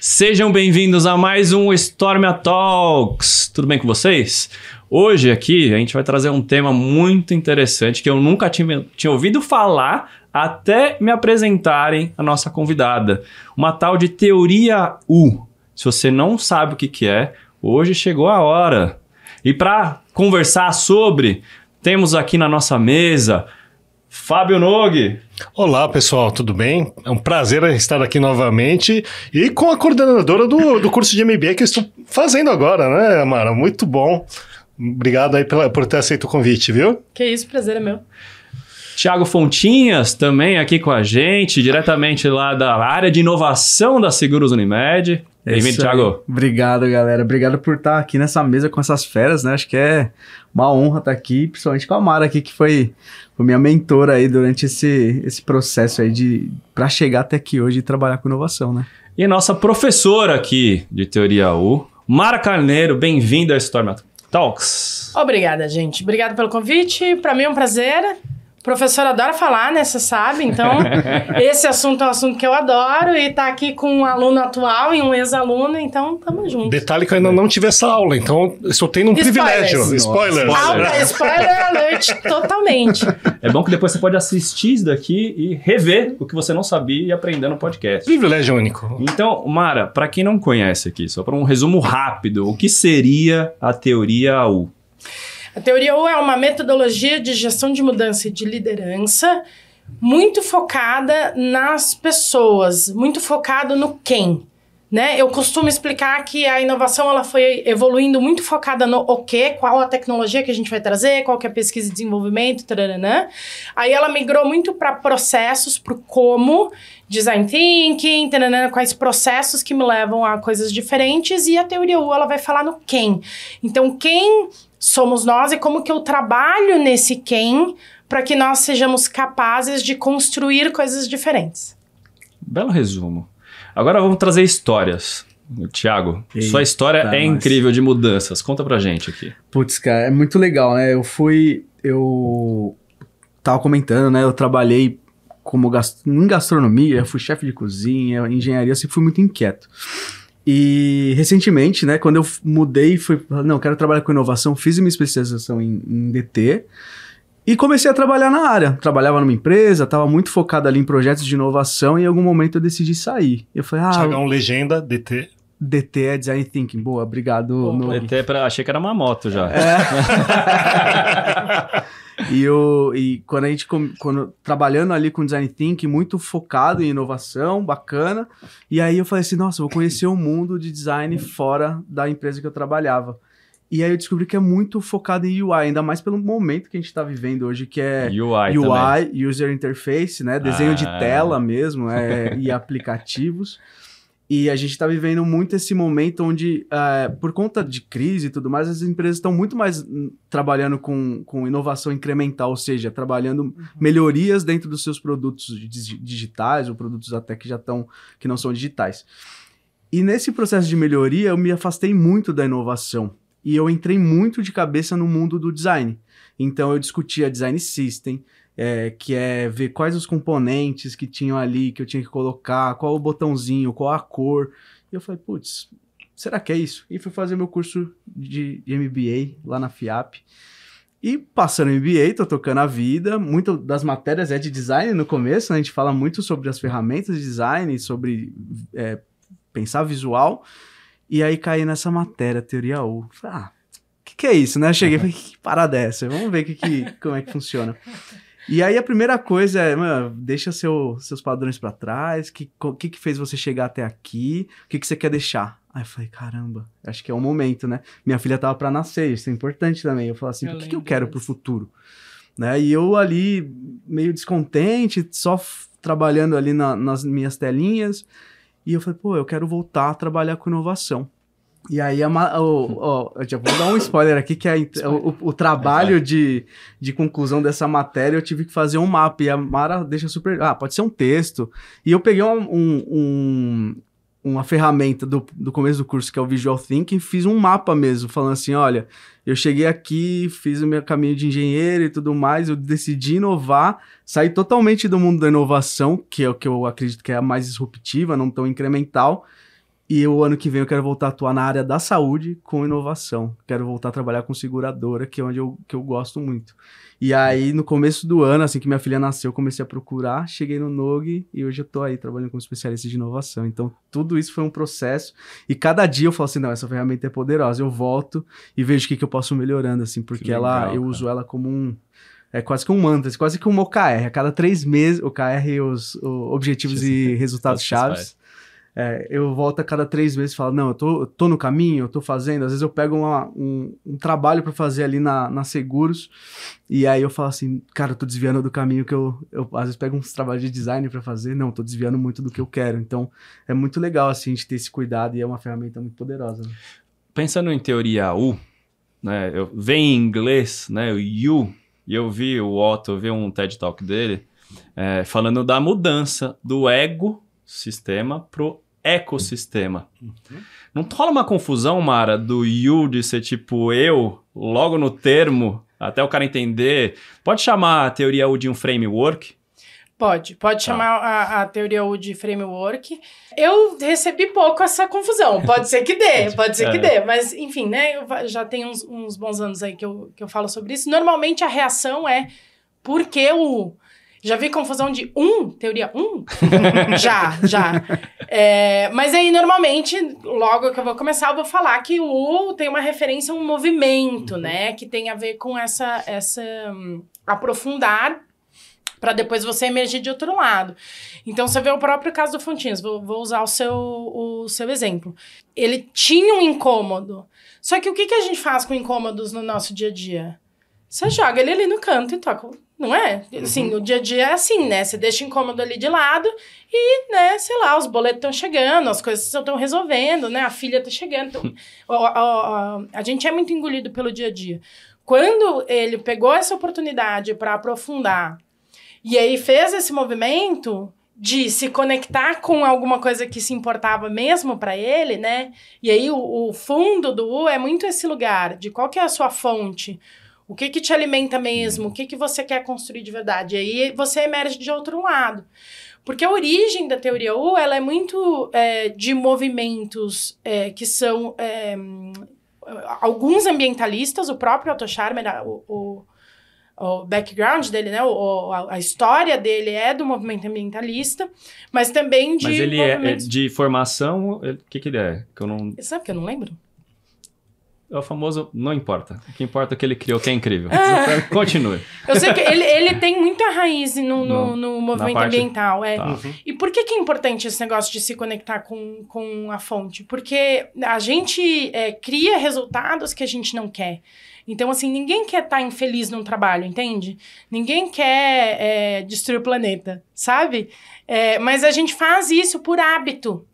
Sejam bem-vindos a mais um Stormia Talks. Tudo bem com vocês? Hoje aqui a gente vai trazer um tema muito interessante que eu nunca tinha, tinha ouvido falar até me apresentarem a nossa convidada. Uma tal de teoria U. Se você não sabe o que, que é, hoje chegou a hora. E para conversar sobre, temos aqui na nossa mesa Fábio Nogue. Olá, pessoal, tudo bem? É um prazer estar aqui novamente e com a coordenadora do, do curso de MBA que eu estou fazendo agora, né, Amara? Muito bom. Obrigado aí pela, por ter aceito o convite, viu? Que isso, prazer é meu. Tiago Fontinhas também aqui com a gente, diretamente lá da área de inovação da Seguros Unimed. É Bem-vindo. Tiago. Obrigado, galera. Obrigado por estar aqui nessa mesa com essas feras, né? Acho que é uma honra estar aqui, principalmente com a Mara aqui, que foi, foi minha mentora aí durante esse, esse processo aí de para chegar até aqui hoje e trabalhar com inovação, né? E nossa professora aqui de Teoria U, Mara Carneiro, bem-vinda ao Storm Talks. Obrigada, gente. Obrigada pelo convite. Para mim é um prazer. O professor adora falar, né? Você sabe. Então, esse assunto é um assunto que eu adoro. E tá aqui com um aluno atual e um ex-aluno. Então, tamo junto. Detalhe que eu ainda não tive essa aula, então eu estou tendo um Spoilers. privilégio. Nossa. Spoilers. Alta, spoiler alert totalmente. É bom que depois você pode assistir isso daqui e rever o que você não sabia e aprender no podcast. Privilégio único. Então, Mara, para quem não conhece aqui, só para um resumo rápido, o que seria a teoria U? A teoria U é uma metodologia de gestão de mudança e de liderança muito focada nas pessoas, muito focado no quem. Né? Eu costumo explicar que a inovação ela foi evoluindo muito focada no o quê, qual a tecnologia que a gente vai trazer, qual que é a pesquisa e desenvolvimento, taranã. Aí ela migrou muito para processos, para como, design thinking, taranã, quais processos que me levam a coisas diferentes e a teoria U ela vai falar no quem. Então, quem somos nós e como que eu trabalho nesse quem para que nós sejamos capazes de construir coisas diferentes. Belo resumo. Agora vamos trazer histórias. Tiago, sua história é incrível de mudanças. Conta pra gente aqui. Putz, cara, é muito legal, né? Eu fui. Eu tava comentando, né? Eu trabalhei como gast... em gastronomia, eu fui chefe de cozinha, engenharia, eu sempre fui muito inquieto. E recentemente, né, quando eu mudei, fui, não, quero trabalhar com inovação, fiz minha especialização em, em DT e comecei a trabalhar na área. Trabalhava numa empresa, estava muito focado ali em projetos de inovação e em algum momento eu decidi sair. Eu falei, ah, Tiagão Legenda, DT. DT é Design Thinking. Boa, obrigado. Boa. Nogue. Até pra, achei que era uma moto já. E, eu, e quando a gente, quando, trabalhando ali com design thinking, muito focado em inovação, bacana. E aí eu falei assim, nossa, vou conhecer o mundo de design fora da empresa que eu trabalhava. E aí eu descobri que é muito focado em UI, ainda mais pelo momento que a gente está vivendo hoje, que é UI. UI, User Interface, né? Desenho de Ah. tela mesmo, é, e aplicativos. E a gente está vivendo muito esse momento onde, eh, por conta de crise e tudo mais, as empresas estão muito mais hum, trabalhando com, com inovação incremental, ou seja, trabalhando melhorias dentro dos seus produtos dig- digitais ou produtos até que já estão, que não são digitais. E nesse processo de melhoria, eu me afastei muito da inovação. E eu entrei muito de cabeça no mundo do design. Então eu discutia design system, é, que é ver quais os componentes que tinham ali, que eu tinha que colocar, qual o botãozinho, qual a cor. E eu falei, putz, será que é isso? E fui fazer meu curso de, de MBA lá na FIAP. E passando MBA, tô tocando a vida. Muito das matérias é de design no começo, né? A gente fala muito sobre as ferramentas de design, sobre é, pensar visual. E aí caí nessa matéria, teoria U. Falei, ah, o que, que é isso, né? Cheguei e falei, que parada é essa? Vamos ver que, que, como é que funciona. E aí a primeira coisa é, mano, deixa seu, seus padrões pra trás, o que, que que fez você chegar até aqui, o que que você quer deixar? Aí eu falei, caramba, acho que é o momento, né? Minha filha tava pra nascer, isso é importante também. Eu falei assim, Eu o que, que eu quero pro futuro? Né? E eu ali, meio descontente, só trabalhando ali na- nas minhas telinhas, e eu falei, pô, eu quero voltar a trabalhar com inovação. E aí, a o- ó, eu já vou dar um spoiler aqui, que é a o, o trabalho de, de conclusão dessa matéria, eu tive que fazer um mapa, e a Mara deixa super... Ah, pode ser um texto. E eu peguei um- um- uma ferramenta do, do começo do curso, que é o Visual Thinking, fiz um mapa mesmo, falando assim, olha, eu cheguei aqui, fiz o meu caminho de engenheiro e tudo mais, eu decidi inovar, saí totalmente do mundo da inovação, que é o que eu acredito que é a mais disruptiva, não tão incremental, E o ano que vem eu quero voltar a atuar na área da saúde com inovação. Quero voltar a trabalhar com seguradora, que é onde eu, que eu gosto muito. E aí, no começo do ano, assim que minha filha nasceu, eu comecei a procurar, cheguei no NOG e hoje eu tô aí trabalhando como especialista de inovação. Então, tudo isso foi um processo. E cada dia eu falo assim, não, essa ferramenta é poderosa. Eu volto e vejo o que, que eu posso melhorando, assim, porque Que ela, legal, eu cara. uso ela como um... É quase que um mantra, quase que um OKR. A cada três meses, OKR e os o Objetivos e Resultados Chaves. É, eu volto a cada três meses e falo, não, eu tô, eu tô no caminho, eu tô fazendo. Às vezes eu pego uma- um, um trabalho para fazer ali na, na Seguros, e aí eu falo assim, cara, eu tô desviando do caminho que eu, eu às vezes pego uns trabalhos de design para fazer, não, tô desviando muito do que eu quero. Então é muito legal assim a gente ter esse cuidado e é uma ferramenta muito poderosa. né? Pensando em teoria U, né, eu, vem em inglês, né, o U, e eu vi o Otto, eu vi um TED Talk dele, é, falando da mudança do ego sistema pro ecossistema. Não rola uma confusão, Mara, do you de ser tipo eu, logo no termo, até o cara entender. Pode chamar a teoria U de um framework? Pode, pode chamar a, a teoria U de framework. Eu recebi pouco essa confusão. Pode ser que dê, pode ser que É. dê. Mas, enfim, né? Eu já tenho uns, uns bons anos aí que eu, que eu falo sobre isso. Normalmente a reação é por que o. Já vi confusão de um? Teoria um? já, já. É, mas aí, normalmente, logo que eu vou começar, eu vou falar que o tem uma referência a um movimento, né? Que tem a ver com essa, essa hum, aprofundar para depois você emergir de outro lado. Então, você vê o próprio caso do Fontinhas, vou, vou usar o seu, o seu exemplo. Ele tinha um incômodo. Só que o que, que a gente faz com incômodos no nosso dia a dia? Você joga ele ali no canto e toca. Não é? Assim, o dia a dia é assim, né? Você deixa o incômodo ali de lado e, né, sei lá, os boletos estão chegando, as coisas estão resolvendo, né? A filha tá chegando. Então, o- o- o- a gente é muito engolido pelo dia a dia. Quando ele pegou essa oportunidade para aprofundar e aí fez esse movimento de se conectar com alguma coisa que se importava mesmo para ele, né? E aí o, o fundo do U é muito esse lugar de qual que é a sua fonte, o que que te alimenta mesmo, o que que você quer construir de verdade. E aí você emerge de outro lado. Porque a origem da teoria U, ela é muito é, de movimentos é, que são... é, alguns ambientalistas, o próprio Otto Scharmer, o, o, o background dele, né, o, a, a história dele é do movimento ambientalista, mas também de Mas ele é, é movimentos... de formação, o que, que ele é? Que eu não, Sabe que eu não lembro? É o famoso, não importa. O que importa é o que ele criou, que é incrível. Ah. Continue. Eu sei que ele, ele tem muita raiz no, No- no, no movimento parte- ambiental. É. Tá. E por que, que é importante esse negócio de se conectar com, com a fonte? Porque a gente é, cria resultados que a gente não quer. Então, assim, ninguém quer estar infeliz num trabalho, entende? Ninguém quer é, destruir o planeta, sabe? É, mas a gente faz isso por hábito.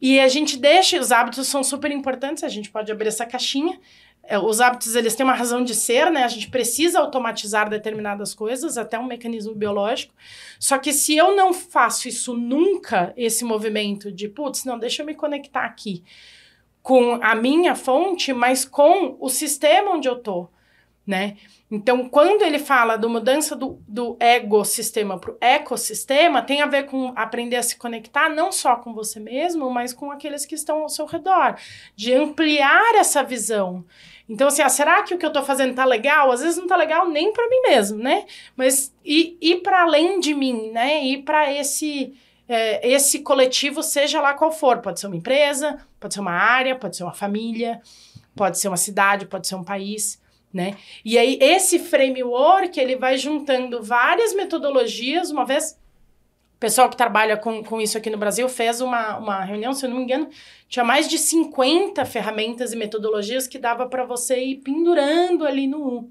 E a gente deixa, os hábitos são super importantes, a gente pode abrir essa caixinha. É, os hábitos, eles têm uma razão de ser, né? A gente precisa automatizar determinadas coisas, até um mecanismo biológico. Só que se eu não faço isso nunca, esse movimento de, putz, não, deixa eu me conectar aqui com a minha fonte, mas com o sistema onde eu tô, né? Então, quando ele fala do mudança do, do egossistema para o ecossistema, tem a ver com aprender a se conectar não só com você mesmo, mas com aqueles que estão ao seu redor, de ampliar essa visão. Então, assim, ah, será que o que eu tô fazendo tá legal? Às vezes não tá legal nem para mim mesmo, né? Mas ir, ir para além de mim, né? Ir para esse é, esse coletivo, seja lá qual for. Pode ser uma empresa, pode ser uma área, pode ser uma família, pode ser uma cidade, pode ser um país, né? E aí, esse framework, ele vai juntando várias metodologias. Uma vez, o pessoal que trabalha com, com isso aqui no Brasil fez uma, uma reunião, se eu não me engano, tinha mais de 50 ferramentas e metodologias que dava para você ir pendurando ali no U.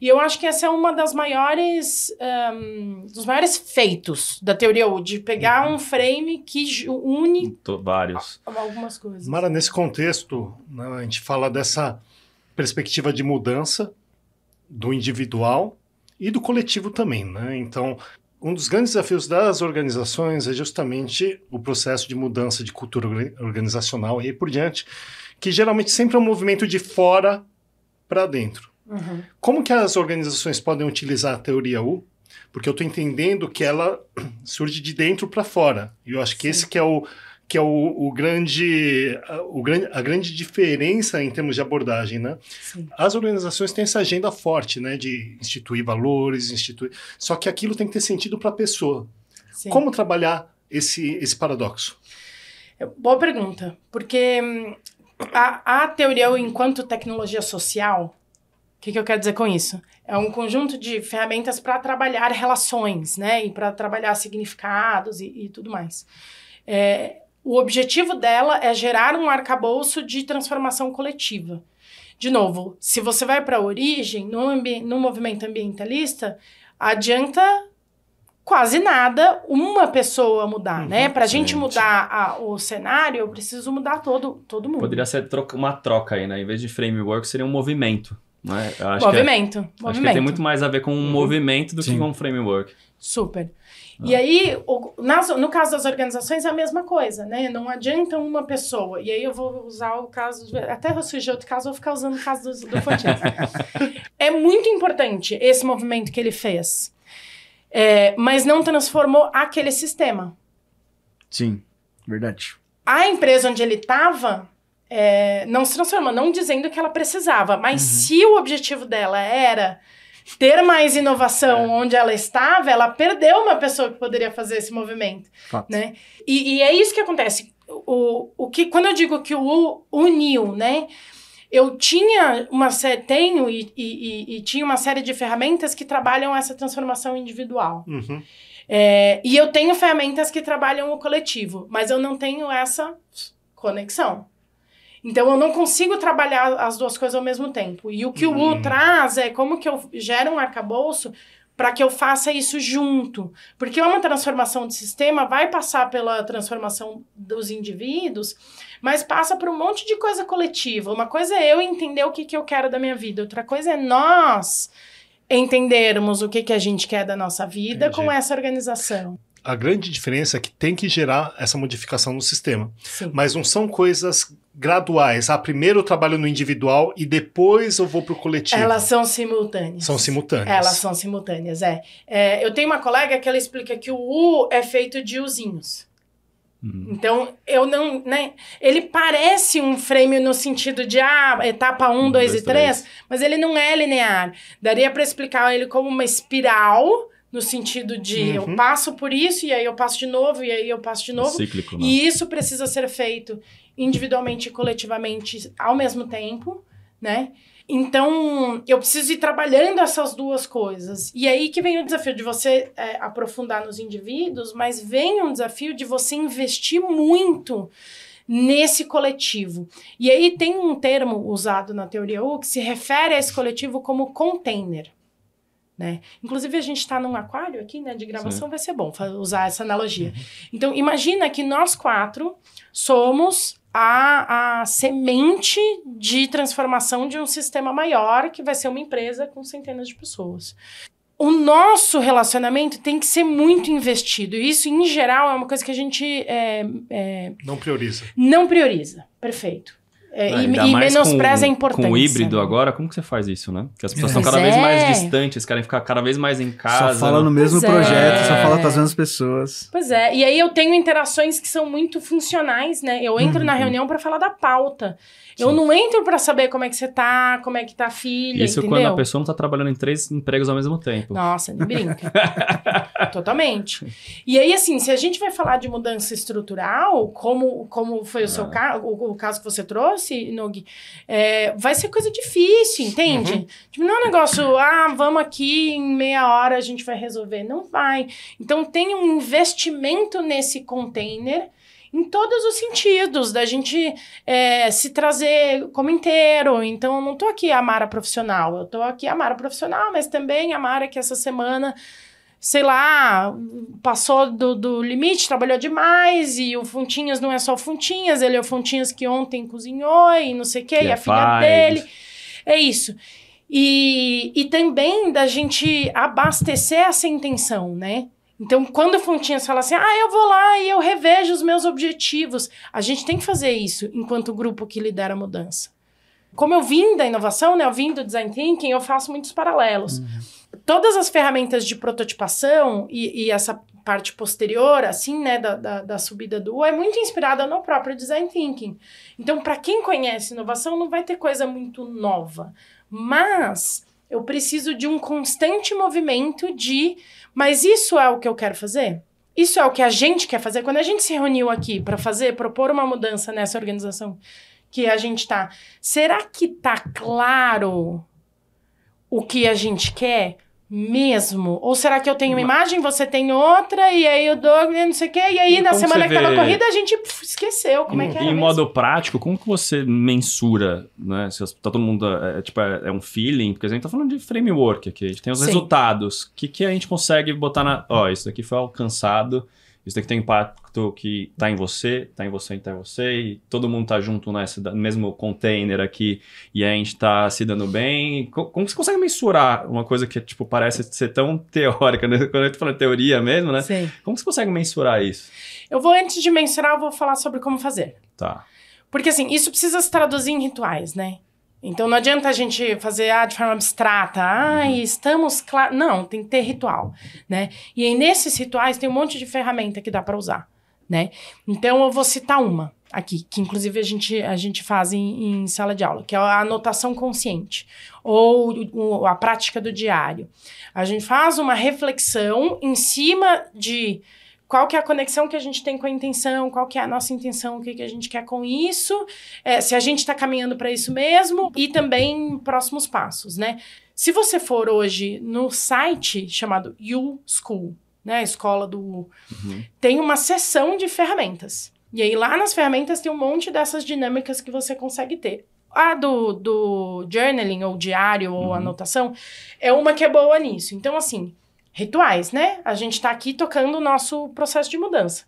E eu acho que essa é uma das maiores, um, dos maiores feitos da teoria U, de pegar um frame que une Tô- vários. algumas coisas. Mara, nesse contexto, né, a gente fala dessa perspectiva de mudança do individual e do coletivo também, né? Então, um dos grandes desafios das organizações é justamente o processo de mudança de cultura orga- organizacional e aí por diante, que geralmente sempre é um movimento de fora para dentro. Uhum. Como que as organizações podem utilizar a teoria U? Porque eu estou entendendo que ela surge de dentro para fora. E eu acho que Sim. esse que é o que é o, o grande, a, o grande, a grande diferença em termos de abordagem, né? Sim. As organizações têm essa agenda forte, né, de instituir valores, instituir. Só que aquilo tem que ter sentido para a pessoa. Sim. Como trabalhar esse, esse paradoxo? Boa pergunta, porque hum, a, a teoria enquanto tecnologia social, o que, que eu quero dizer com isso? É um conjunto de ferramentas para trabalhar relações, né? E para trabalhar significados e, e tudo mais. É, o objetivo dela é gerar um arcabouço de transformação coletiva. De novo, se você vai para a origem, no, no movimento ambientalista, adianta quase nada uma pessoa mudar, Uhum, né? Para a gente mudar a- o cenário, eu preciso mudar todo, todo mundo. Poderia ser troca- uma troca aí, né? Em vez de framework, seria um movimento. Né? Eu acho movimento, Que é, movimento. acho que tem muito mais a ver com um movimento do que Sim. com um framework. Super. E aí, o- nas- no caso das organizações, é a mesma coisa, né? Não adianta uma pessoa. E aí eu vou usar o caso. Até surgir outro caso, eu vou ficar usando o caso do, do é muito importante esse movimento que ele fez. É, mas não transformou aquele sistema. Sim, verdade. A empresa onde ele estava não se transformou, não dizendo que ela precisava, mas se o objetivo dela era ter mais inovação onde ela estava, ela perdeu uma pessoa que poderia fazer esse movimento, Fato. né? E, e é isso que acontece. O, o que, quando eu digo que o uniu, né? Eu tinha uma série, tenho e, e, e- e tinha uma série de ferramentas que trabalham essa transformação individual. Uhum. É, e eu tenho ferramentas que trabalham o coletivo, mas eu não tenho essa conexão. Então eu não consigo trabalhar as duas coisas ao mesmo tempo. E o que o U Hum. traz é como que eu gero um arcabouço para que eu faça isso junto. Porque uma transformação de sistema vai passar pela transformação dos indivíduos, mas passa por um monte de coisa coletiva. Uma coisa é eu entender o que, que eu quero da minha vida, outra coisa é nós entendermos o que, que a gente quer da nossa vida Entendi. com essa organização. A grande diferença é que tem que gerar essa modificação no sistema. Sim. Mas não são coisas graduais. Ah, primeiro eu trabalho no individual e depois eu vou pro coletivo. Elas são simultâneas. São simultâneas. Elas são simultâneas, é. É, Eu tenho uma colega que ela explica que o U é feito de uzinhos. Hum. Então, eu não, né? Ele parece um frame no sentido de, ah, etapa 1, Um, 2 dois, e 3, mas ele não é linear. Daria para explicar ele como uma espiral, no sentido de eu Uhum. passo por isso, e aí eu passo de novo, e aí eu passo de novo. Cíclico, né? E isso precisa ser feito individualmente e coletivamente ao mesmo tempo, né? Então, eu preciso ir trabalhando essas duas coisas. E aí que vem o desafio de você é, aprofundar nos indivíduos, mas vem um desafio de você investir muito nesse coletivo. E aí tem um termo usado na teoria U que se refere a esse coletivo como container. Né? Inclusive, a gente está num aquário aqui, né? De gravação, vai ser bom usar essa analogia. Então, imagina que nós quatro somos a, a semente de transformação de um sistema maior, que vai ser uma empresa com centenas de pessoas. O nosso relacionamento tem que ser muito investido. E isso, em geral, é uma coisa que a gente é, é, Não prioriza. não prioriza. Perfeito. É, e ainda e menospreza com, a importância. Com o híbrido agora, como que você faz isso, né? Porque as pessoas estão Pois cada vez é. mais distantes, querem ficar cada vez mais em casa. só fala no mesmo Pois é. projeto, só fala com as mesmas pessoas. Pois é, e aí eu tenho interações que são muito funcionais, né? Eu entro Uhum. na reunião para falar da pauta. Eu não entro para saber como é que você tá, como é que tá a filha, Isso entendeu? quando a pessoa não tá trabalhando em três empregos ao mesmo tempo. Nossa, nem brinca. Totalmente. E aí, assim, se a gente vai falar de mudança estrutural, como, como foi o seu Ah. caso, o, o caso que você trouxe, Nogi, é, vai ser coisa difícil, entende? Uhum. Tipo, não é um negócio, ah, vamos aqui, em meia hora a gente vai resolver. Não vai. Então, tem um investimento nesse container em todos os sentidos, da gente é, se trazer como inteiro. Então, eu não tô aqui a Mara profissional, eu tô aqui a Mara profissional, mas também a Mara que essa semana, sei lá, passou do, do limite, trabalhou demais, e o Funtinhas não é só o Funtinhas, ele é o Funtinhas que ontem cozinhou e não sei o quê, Que e é a filha dele. É isso. E, e também da gente abastecer essa intenção, né? Então, quando o Fontinhas fala assim, ah, eu vou lá e eu revejo os meus objetivos, a gente tem que fazer isso enquanto grupo que lidera a mudança. Como eu vim da inovação, né, eu vim do design thinking, eu faço muitos paralelos. Todas as ferramentas de prototipação e, e essa parte posterior, assim, né, da, da, da subida do U, é muito inspirada no próprio design thinking. Então, para quem conhece inovação, não vai ter coisa muito nova. Mas eu preciso de um constante movimento de, mas isso é o que eu quero fazer? Isso é o que a gente quer fazer? Quando a gente se reuniu aqui para fazer, propor uma mudança nessa organização que a gente tá, será que tá claro o que a gente quer? Mesmo? Ou será que eu tenho uma imagem, você tem outra, e aí eu dou não sei o quê, e aí E na semana que tava corrida a gente pff, esqueceu como é que era. em mesmo. modo prático, como que você mensura, né? Se tá todo mundo, é, tipo, é, é um feeling, porque a gente tá falando de framework aqui, a gente tem os Sim. resultados. O que, que a gente consegue botar na... Ó, isso daqui foi alcançado, isso daqui tem impacto que tá em você, tá em você, tá em você, e todo mundo tá junto nesse da- mesmo container aqui, e a gente tá se dando bem. Co- Como você consegue mensurar uma coisa que, tipo, parece ser tão teórica, né? Quando eu tô falando teoria mesmo, né? Sim. Como você consegue mensurar isso? Eu vou, antes de mensurar, eu vou falar sobre como fazer. Tá. Porque, assim, isso precisa se traduzir em rituais, né? Então, não adianta a gente fazer ah, de forma abstrata. Ah, estamos claros. Não, tem que ter ritual, né? E aí, nesses rituais, tem um monte de ferramenta que dá para usar, né? Então, eu vou citar uma aqui, que inclusive a gente, a gente faz em, em sala de aula, que é a anotação consciente, ou o- a prática do diário. A gente faz uma reflexão em cima de qual que é a conexão que a gente tem com a intenção, qual que é a nossa intenção, o que, que a gente quer com isso, é, se a gente está caminhando para isso mesmo, e também próximos passos, né? Se você for hoje no site chamado U School, né, escola do U, Uhum. tem uma seção de ferramentas. E aí lá nas ferramentas tem um monte dessas dinâmicas que você consegue ter. A do, do journaling, ou diário, ou Uhum. anotação, é uma que é boa nisso. Então, assim, rituais, né? A gente tá aqui tocando o nosso processo de mudança.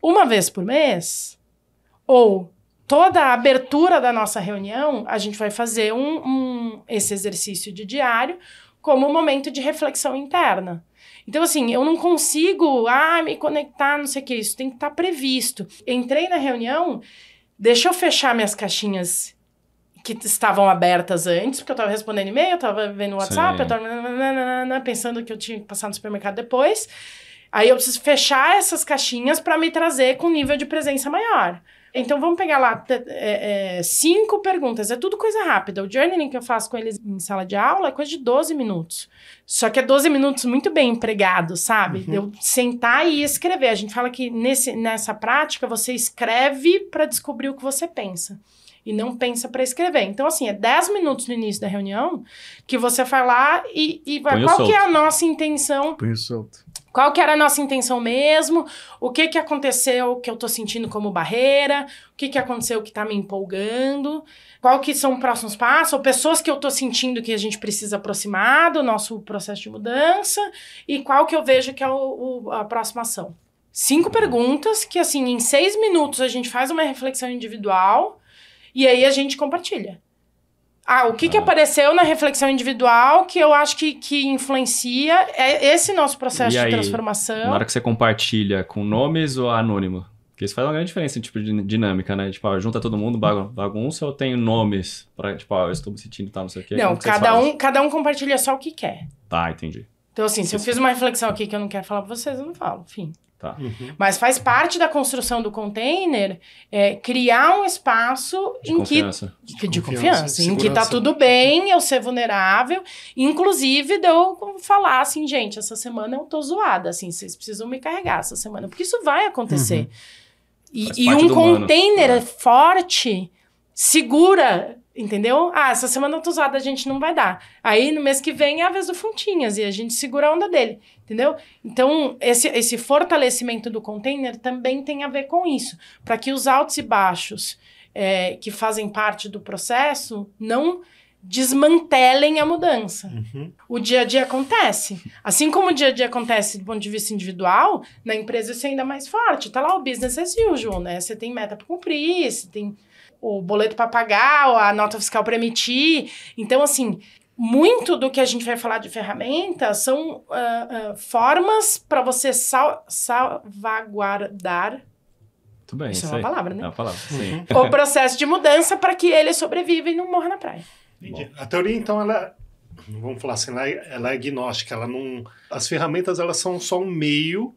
Uma vez por mês, ou toda a abertura da nossa reunião, a gente vai fazer um, um- esse exercício de diário como um momento de reflexão interna. Então, assim, eu não consigo, ah, me conectar, não sei o que, isso tem que estar previsto. Entrei na reunião, deixa eu fechar minhas caixinhas que estavam abertas antes, porque eu tava respondendo e-mail, eu tava vendo WhatsApp, Sim. eu tava nananana, pensando que eu tinha que passar no supermercado depois. Aí eu preciso fechar essas caixinhas para me trazer com um nível de presença maior. Então vamos pegar lá é, é, cinco perguntas. É tudo coisa rápida. O journaling que eu faço com eles em sala de aula é coisa de 12 minutos. Só que é 12 minutos muito bem empregados, sabe? De Eu sentar e escrever. A gente fala que nesse, nessa prática você escreve para descobrir o que você pensa. E não pensa para escrever. Então, assim, é 10 minutos no início da reunião que você vai lá e, e vai. Põe Qual que é a nossa intenção Punho solto. qual que era a nossa intenção mesmo? O que que aconteceu que eu tô sentindo como barreira? O que que aconteceu que tá me empolgando? Qual que são os próximos passos? Ou pessoas que eu tô sentindo que a gente precisa aproximar do nosso processo de mudança? E qual que eu vejo que é o, o- a próxima ação? Cinco perguntas que, assim, em seis minutos a gente faz uma reflexão individual e aí a gente compartilha. Ah, o que, que Ah. apareceu na reflexão individual que eu acho que, que influencia é esse nosso processo de transformação. Na hora que você compartilha com nomes ou anônimo? Porque isso faz uma grande diferença em tipo de dinâmica, né? Tipo, ó, junta todo mundo, bagun- bagunça ou tem nomes pra, tipo, ó, eu estou me sentindo tal, não sei o quê. Não, que cada um, cada um compartilha só o que quer. Tá, entendi. Então, assim, se eu fiz uma reflexão aqui que eu não quero falar pra vocês, eu não falo, enfim. Tá. Mas faz parte da construção do container é, criar um espaço De em que confiança. de, de Confiança, confiança, em que tá tudo bem, eu ser vulnerável, inclusive de eu falar assim, gente, essa semana eu tô zoada, assim, vocês precisam me carregar essa semana, porque isso vai acontecer. E, Faz e parte um do humano. container É. forte segura, entendeu? Ah, essa semana eu tô zoada, a gente não vai dar. Aí no mês que vem é a vez do Fontinhas e a gente segura a onda dele, entendeu? Então, esse, esse fortalecimento do container também tem a ver com isso, para que os altos e baixos é, que fazem parte do processo não desmantelem a mudança. Uhum. O dia a dia acontece. Assim como o dia a dia acontece do ponto de vista individual, na empresa isso é ainda mais forte. Tá lá o business as usual, né? Você tem meta para cumprir, você tem o boleto para pagar, a nota fiscal para emitir. Então, assim, muito do que a gente vai falar de ferramentas são ah, ah, formas para você sal salvaguardar Tudo bem, Isso é uma aí. palavra, né? É uma palavra, sim. o processo de mudança para que ele sobreviva e não morra na praia. Entendi. A teoria, então, ela, vamos falar assim, ela é, ela é agnóstica, ela não, as ferramentas, elas são só um meio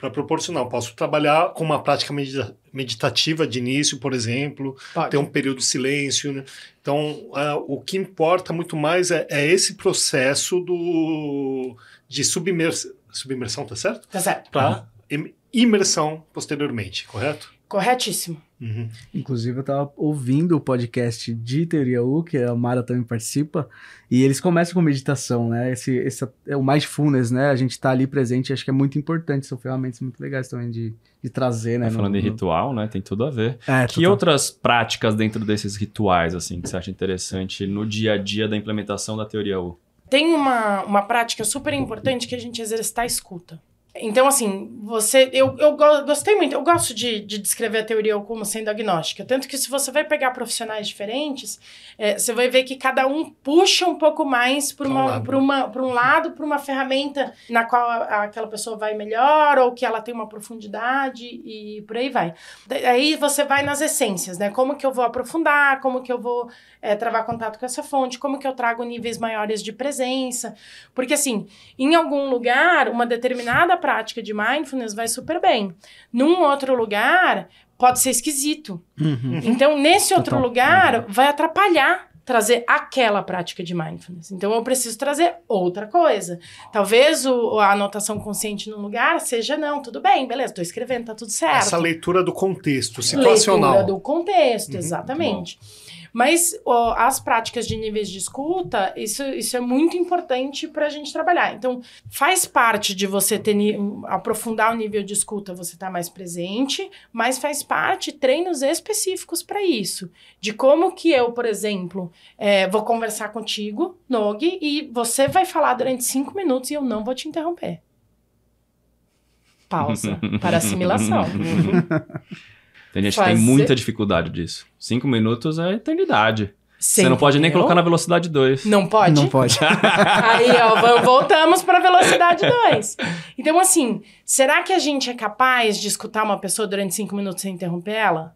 para proporcionar. Eu posso trabalhar com uma prática medita- meditativa de início, por exemplo, Pode. ter um período de silêncio. né? Então, ah, o que importa muito mais é, é esse processo do, de submersão, submersão, tá certo? Tá certo. Para imersão posteriormente, correto? Corretíssimo. Uhum. Inclusive, eu tava ouvindo o podcast de Teoria U, que a Mara também participa, e eles começam com meditação, né? Esse, esse é o mindfulness, né? A gente tá ali presente, acho que é muito importante, são ferramentas muito legais também de, de trazer, né? Tá falando no- em ritual, né? Tem tudo a ver. É, Que total. outras práticas dentro desses rituais, assim, que você acha interessante no dia a dia da implementação da teoria U? Tem uma, uma prática super importante que a gente exercitar a escuta. Então, assim, você. Eu, eu go- gostei muito, eu gosto de, de descrever a teoria como sendo agnóstica. Tanto que se você vai pegar profissionais diferentes, é, você vai ver que cada um puxa um pouco mais para um uma, lado. pra uma, pra um lado, para uma ferramenta na qual a- aquela pessoa vai melhor, ou que ela tem uma profundidade e por aí vai. Aí você vai nas essências, né? Como que eu vou aprofundar, como que eu vou é, travar contato com essa fonte, como que eu trago níveis maiores de presença. Porque, assim, em algum lugar, uma determinada prática de mindfulness vai super bem. Num outro lugar, pode ser esquisito. Uhum. Então, nesse outro Total. lugar, vai atrapalhar trazer aquela prática de mindfulness. Então, eu preciso trazer outra coisa. Talvez o, a anotação consciente num lugar seja, não, tudo bem, beleza, tô escrevendo, tá tudo certo. Essa leitura do contexto situacional. Leitura do contexto, Uhum, exatamente. Mas ó, as práticas de níveis de escuta, isso, isso é muito importante para a gente trabalhar. Então, faz parte de você ter aprofundar o nível de escuta, você estar mais presente, mas faz parte treinos específicos para isso. De como que eu, por exemplo, é, vou conversar contigo, Nog, e você vai falar durante cinco minutos e eu não vou te interromper. Pausa para assimilação. Tem gente que tem Fazer- muita dificuldade disso. Cinco minutos é eternidade. Você não pode nem colocar na velocidade 2. Não pode? Não pode. Aí, ó, voltamos para velocidade 2. Então, assim, será que a gente é capaz de escutar uma pessoa durante cinco minutos sem interromper ela?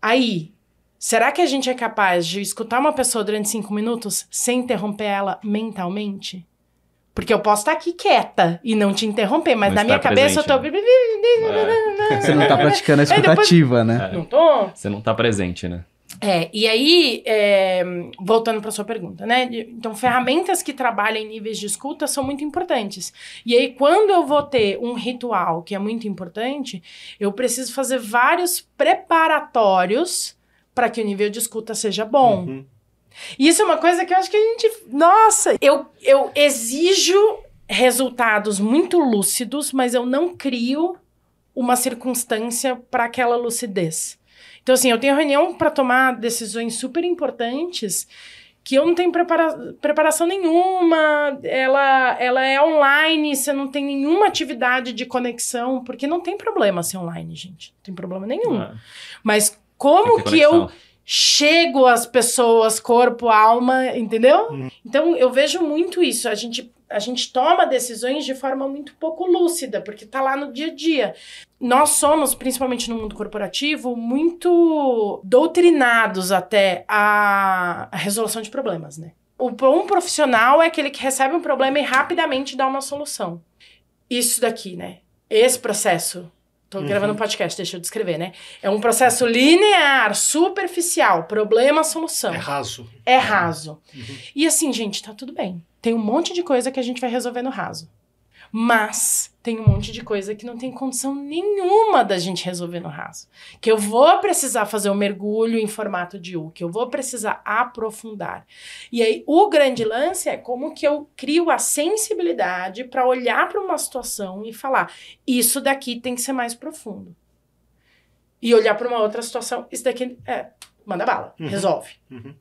Aí, será que a gente é capaz de escutar uma pessoa durante cinco minutos sem interromper ela mentalmente? Porque eu posso estar aqui quieta e não te interromper, mas, Mas na minha cabeça presente, eu tô. É, Você não tá praticando a Aí depois- escutativa, né? Não tô? você não tá presente, né? É, e aí, é, voltando para sua pergunta, né? Então, ferramentas que trabalham em níveis de escuta são muito importantes. E aí, quando eu vou ter um ritual que é muito importante, eu preciso fazer vários preparatórios para que o nível de escuta seja bom. Uhum. E isso é uma coisa que eu acho que a gente. Nossa, eu, eu exijo resultados muito lúcidos, mas eu não crio uma circunstância para aquela lucidez. Então, assim, eu tenho reunião para tomar decisões super importantes que eu não tenho prepara preparação nenhuma, ela, ela é online, você não tem nenhuma atividade de conexão, porque não tem problema ser online, gente. Não tem problema nenhum. É, Mas como que eu. Chego às pessoas, corpo, alma, entendeu? Uhum. Então eu vejo muito isso. A gente, a gente toma decisões de forma muito pouco lúcida, porque tá lá no dia a dia. Nós somos, principalmente no mundo corporativo, muito doutrinados até a, a resolução de problemas, né? O bom profissional é aquele que recebe um problema e rapidamente dá uma solução. Isso daqui, né? Esse processo. Tô Uhum. gravando um podcast, deixa eu descrever, né? É um processo linear, superficial, problema-solução. É raso. É raso. Uhum. E assim, gente, tá tudo bem. Tem um monte de coisa que a gente vai resolver no raso. Mas tem um monte de coisa que não tem condição nenhuma da gente resolver no raso. Que eu vou precisar fazer um mergulho em formato de U, que eu vou precisar aprofundar. E aí, o grande lance é como que eu crio a sensibilidade para olhar para uma situação e falar: isso daqui tem que ser mais profundo. E olhar para uma outra situação, isso daqui é, manda bala, Uhum. resolve. Uhum.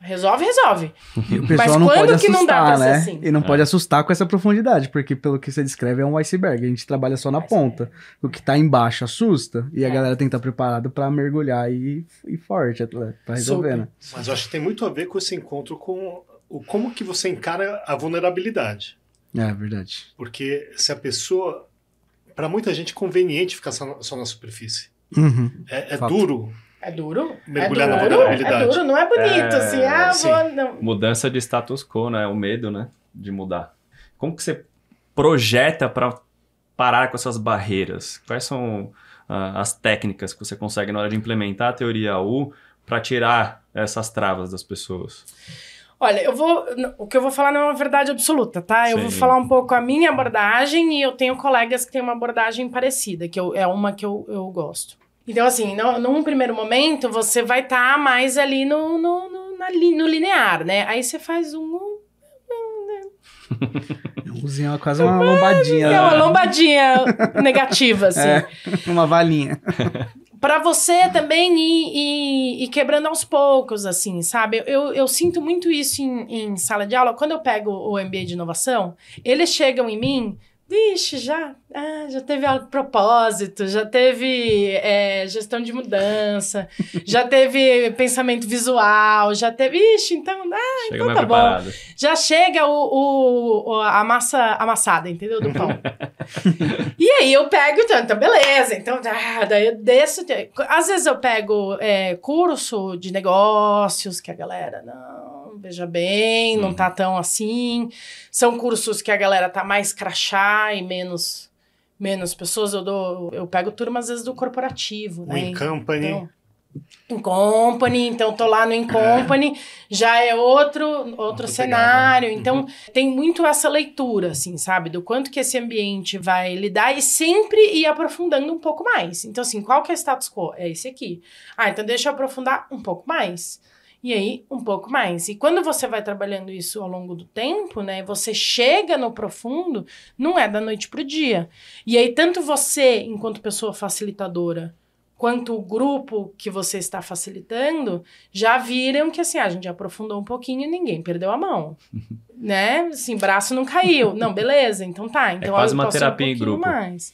Resolve, resolve. E o pessoal Mas não quando pode que não dá pra assustar, ser né? assim? E não É. pode assustar com essa profundidade, porque pelo que você descreve é um iceberg. A gente trabalha só na Iceberg. ponta. O que tá embaixo assusta e a É. galera tem que estar preparado pra mergulhar e e forte pra resolver, Super. né? Mas eu acho que tem muito a ver com esse encontro com o como que você encara a vulnerabilidade. É verdade. Porque se a pessoa. Para muita gente é conveniente ficar só na, só na superfície. Uhum. É, é duro. É duro? Mergulhar é na duro, vulnerabilidade. É duro, não é bonito, É, assim, ah, sim. vou... Não. Mudança de status quo, né? O medo, né? De mudar. Como que você projeta pra parar com essas barreiras? Quais são ah, as técnicas que você consegue na hora de implementar a teoria U para tirar essas travas das pessoas? Olha, eu vou. O que eu vou falar não é uma verdade absoluta, tá? Eu Sim. vou falar um pouco a minha abordagem e eu tenho colegas que têm uma abordagem parecida, que eu, é uma que eu, eu gosto. Então, assim, no, num primeiro momento, você vai estar mais ali no, no, no, na no linear, né? Aí você faz um. Uzinho é quase uma lombadinha. É uma né? lombadinha negativa, assim. É, uma valinha. Pra você também ir, ir- ir quebrando aos poucos, assim, sabe? Eu, eu sinto muito isso em, em sala de aula. Quando eu pego o MBA de inovação, eles chegam em mim, vixe, já, ah, já teve propósito, já teve é, gestão de mudança, já teve pensamento visual, já teve, ixi, então, ah, Chega então tá bom. Já chega o, o- o- a massa amassada, entendeu? Do pão. e aí eu pego, então, então, beleza. Então, ah, daí eu desço. Às vezes eu pego é, curso de negócios, que a galera, não, veja bem, não Uhum. tá tão assim. São cursos que a galera tá mais crachá e menos, menos pessoas. Eu, dou, eu pego turma, às vezes, do corporativo, O né? In Company. Então, in Company, então tô lá no In Company, já é outro outro cenário. pegada. Então tem muito essa leitura, assim, sabe? Do quanto que esse ambiente vai lidar e sempre ir aprofundando um pouco mais. Então, assim, qual que é o status quo? É esse aqui. Ah, então deixa eu aprofundar um pouco mais. E aí, um pouco mais. E quando você vai trabalhando isso ao longo do tempo, né? Você chega no profundo, não é da noite pro dia. E aí, tanto você, enquanto pessoa facilitadora, quanto o grupo que você está facilitando, já viram que assim, a gente aprofundou um pouquinho e ninguém perdeu a mão. né? Assim, braço não caiu. Não, beleza, então tá. Então, quase eu uma terapia em pouquinho grupo. Mais.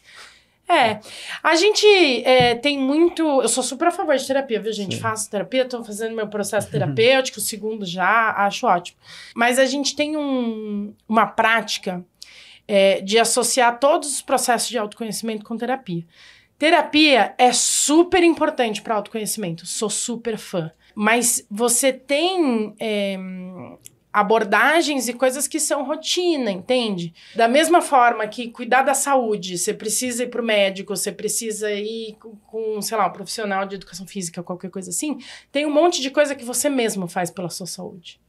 É, a gente é, tem muito. Eu sou super a favor de terapia, viu, gente? Sim. Faço terapia, tô fazendo meu processo terapêutico, segundo já, acho ótimo. Mas a gente tem um, uma prática é, de associar todos os processos de autoconhecimento com terapia. Terapia é super importante para autoconhecimento, sou super fã. Mas você tem é, abordagens e coisas que são rotina, entende? Da mesma forma que cuidar da saúde, você precisa ir para o médico, você precisa ir com, com, sei lá, um profissional de educação física, qualquer coisa assim, tem um monte de coisa que você mesmo faz pela sua saúde.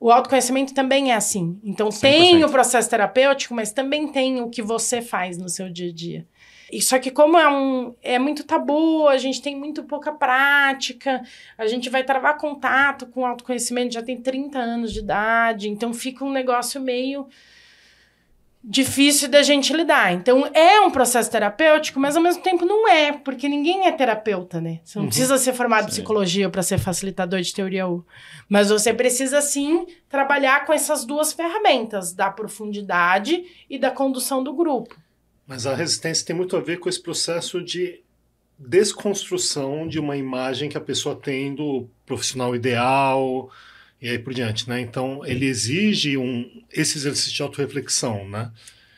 O autoconhecimento também é assim. Então, tem 100%. o processo terapêutico, mas também tem o que você faz no seu dia a dia. E só que como é um é muito tabu, a gente tem muito pouca prática, a gente vai travar contato com o autoconhecimento, já tem 30 anos de idade, então fica um negócio meio difícil da gente lidar. Então é um processo terapêutico, mas ao mesmo tempo não é, porque ninguém é terapeuta, né? Você não Uhum. precisa ser formado em psicologia para ser facilitador de teoria U. Mas você precisa sim trabalhar com essas duas ferramentas, da profundidade e da condução do grupo. Mas a resistência tem muito a ver com esse processo de desconstrução de uma imagem que a pessoa tem do profissional ideal e aí por diante, né? Então, ele exige um, esse exercício de autorreflexão, né?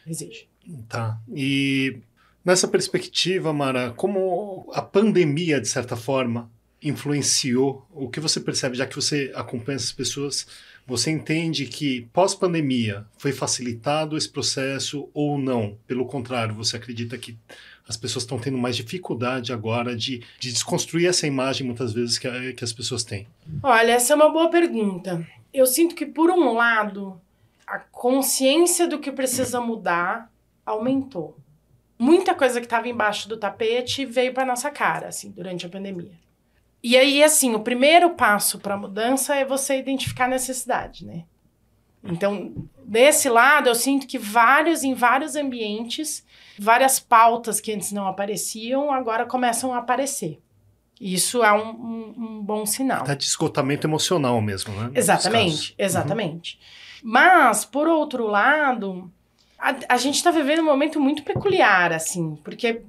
Exige. Tá. E nessa perspectiva, Mara, como a pandemia, de certa forma, influenciou o que você percebe, já que você acompanha essas pessoas, você entende que pós-pandemia foi facilitado esse processo ou não? Pelo contrário, você acredita que as pessoas estão tendo mais dificuldade agora de, de desconstruir essa imagem, muitas vezes, que, que as pessoas têm? Olha, essa é uma boa pergunta. Eu sinto que, por um lado, a consciência do que precisa mudar aumentou. Muita coisa que estava embaixo do tapete veio para nossa cara, assim, durante a pandemia. E aí, assim, o primeiro passo para a mudança é você identificar a necessidade, né? Então, desse lado, eu sinto que vários, em vários ambientes, várias pautas que antes não apareciam, agora começam a aparecer. Isso é um, um- um bom sinal. Até de esgotamento emocional mesmo, né? Exatamente, exatamente. Mas, por outro lado, a, a gente está vivendo um momento muito peculiar, assim, porque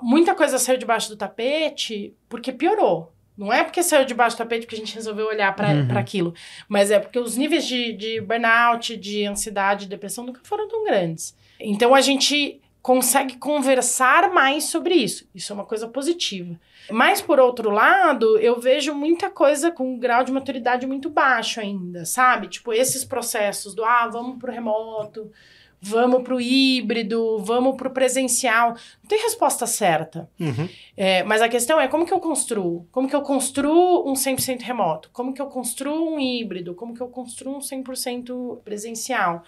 muita coisa saiu debaixo do tapete porque piorou. Não é porque saiu debaixo do tapete que a gente resolveu olhar para Uhum. aquilo, mas é porque os níveis de, de burnout, de ansiedade, depressão nunca foram tão grandes. Então a gente consegue conversar mais sobre isso. Isso é uma coisa positiva. Mas, por outro lado, eu vejo muita coisa com um grau de maturidade muito baixo ainda, sabe? Tipo, esses processos do, ah, vamos pro remoto, vamos para o híbrido, vamos para o presencial. Não tem resposta certa. Uhum. É, mas a questão é como que eu construo? Como que eu construo um 100% remoto? Como que eu construo um híbrido? Como que eu construo um 100% presencial?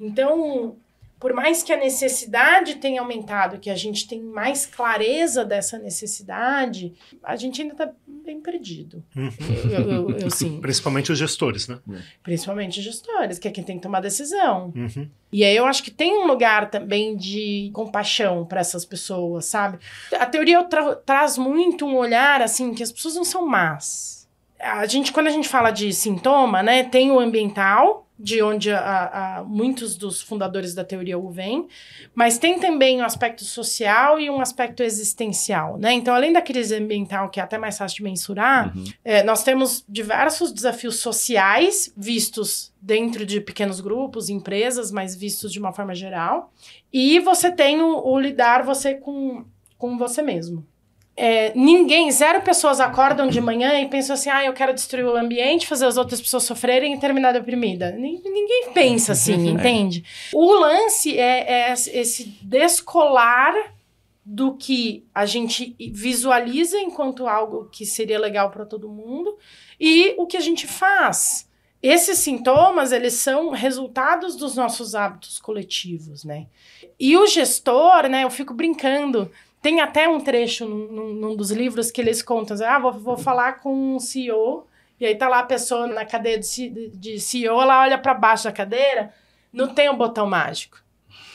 Então, por mais que a necessidade tenha aumentado, que a gente tem mais clareza dessa necessidade, a gente ainda está bem perdido. Uhum. Eu, eu, eu, sinto. Principalmente os gestores, né? Principalmente gestores, que é quem tem que tomar decisão. Uhum. E aí eu acho que tem um lugar também de compaixão para essas pessoas, sabe? A teoria tra traz muito um olhar assim que as pessoas não são más. A gente, quando a gente fala de sintoma, né, tem o ambiental, de onde a, a, muitos dos fundadores da teoria U vêm, mas tem também um aspecto social e um aspecto existencial, né? Então, além da crise ambiental, que é até mais fácil de mensurar, Uhum. é, nós temos diversos desafios sociais vistos dentro de pequenos grupos, empresas, mas vistos de uma forma geral. E você tem o, o lidar você com, com você mesmo. É, ninguém, zero pessoas acordam de manhã e pensam assim: ah, eu quero destruir o ambiente, fazer as outras pessoas sofrerem e terminar deprimida. Nin- Ninguém pensa assim, entende? O lance é, é esse descolar do que a gente visualiza enquanto algo que seria legal para todo mundo e o que a gente faz. Esses sintomas, eles são resultados dos nossos hábitos coletivos, né? E o gestor, né, eu fico brincando, tem até um trecho num, num- dos livros que eles contam, ah, vou, vou falar com um CEO, e aí tá lá a pessoa na cadeira de, de CEO, ela olha para baixo da cadeira, não tem o botão mágico.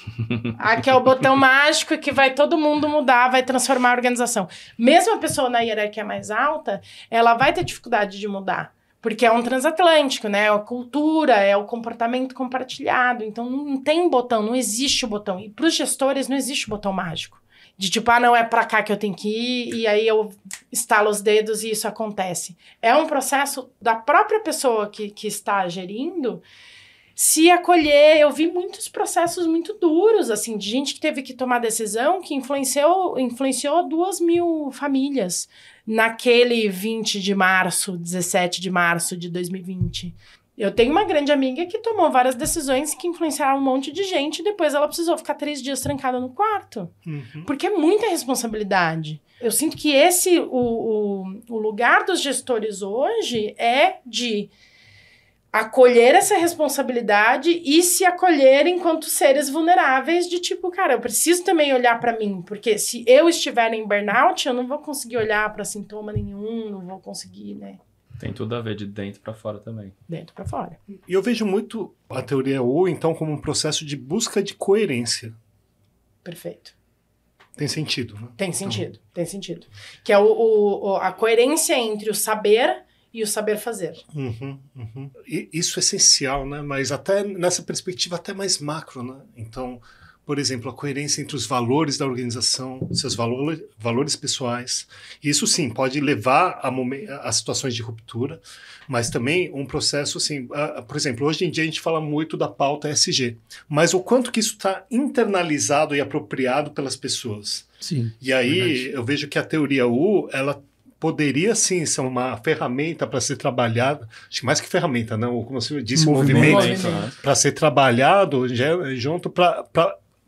Aqui é o botão mágico que vai todo mundo mudar, vai transformar a organização. Mesmo a pessoa na hierarquia mais alta, ela vai ter dificuldade de mudar. Porque é um transatlântico, né? É a cultura, é o comportamento compartilhado. Então não tem botão, não existe o botão. E para os gestores não existe o botão mágico. De tipo, ah, não é para cá que eu tenho que ir, e aí eu estalo os dedos e isso acontece. É um processo da própria pessoa que, que está gerindo se acolher. Eu vi muitos processos muito duros, assim, de gente que teve que tomar decisão que influenciou, influenciou duas mil famílias naquele 20 de março, 17 de março de 2020. Eu tenho uma grande amiga que tomou várias decisões que influenciaram um monte de gente e depois ela precisou ficar três dias trancada no quarto. Uhum. Porque é muita responsabilidade. Eu sinto que esse, o, o, o lugar dos gestores hoje é de acolher essa responsabilidade e se acolher enquanto seres vulneráveis de tipo, cara, eu preciso também olhar pra mim, porque se eu estiver em burnout, eu não vou conseguir olhar pra sintoma nenhum, não vou conseguir, né, Tem tudo a ver de dentro pra fora também. dentro pra fora. E eu vejo muito a teoria U, então, como um processo de busca de coerência. Perfeito. Tem sentido, né? Tem sentido, tem sentido. Que é o, o- o- a coerência entre o saber e o saber fazer. Uhum, uhum. E isso é essencial, né? Mas até nessa perspectiva até mais macro, né? Então, por exemplo, a coerência entre os valores da organização, seus valores, valores pessoais. Isso sim pode levar a, a situações de ruptura, mas também um processo assim, ah, por exemplo, hoje em dia a gente fala muito da pauta SG, mas o quanto que isso está internalizado e apropriado pelas pessoas. Sim. E aí Verdade. eu vejo que a teoria U, ela poderia sim ser uma ferramenta para ser trabalhada, acho que mais que ferramenta, não, como você disse, Movimento. movimento, para ser trabalhado junto para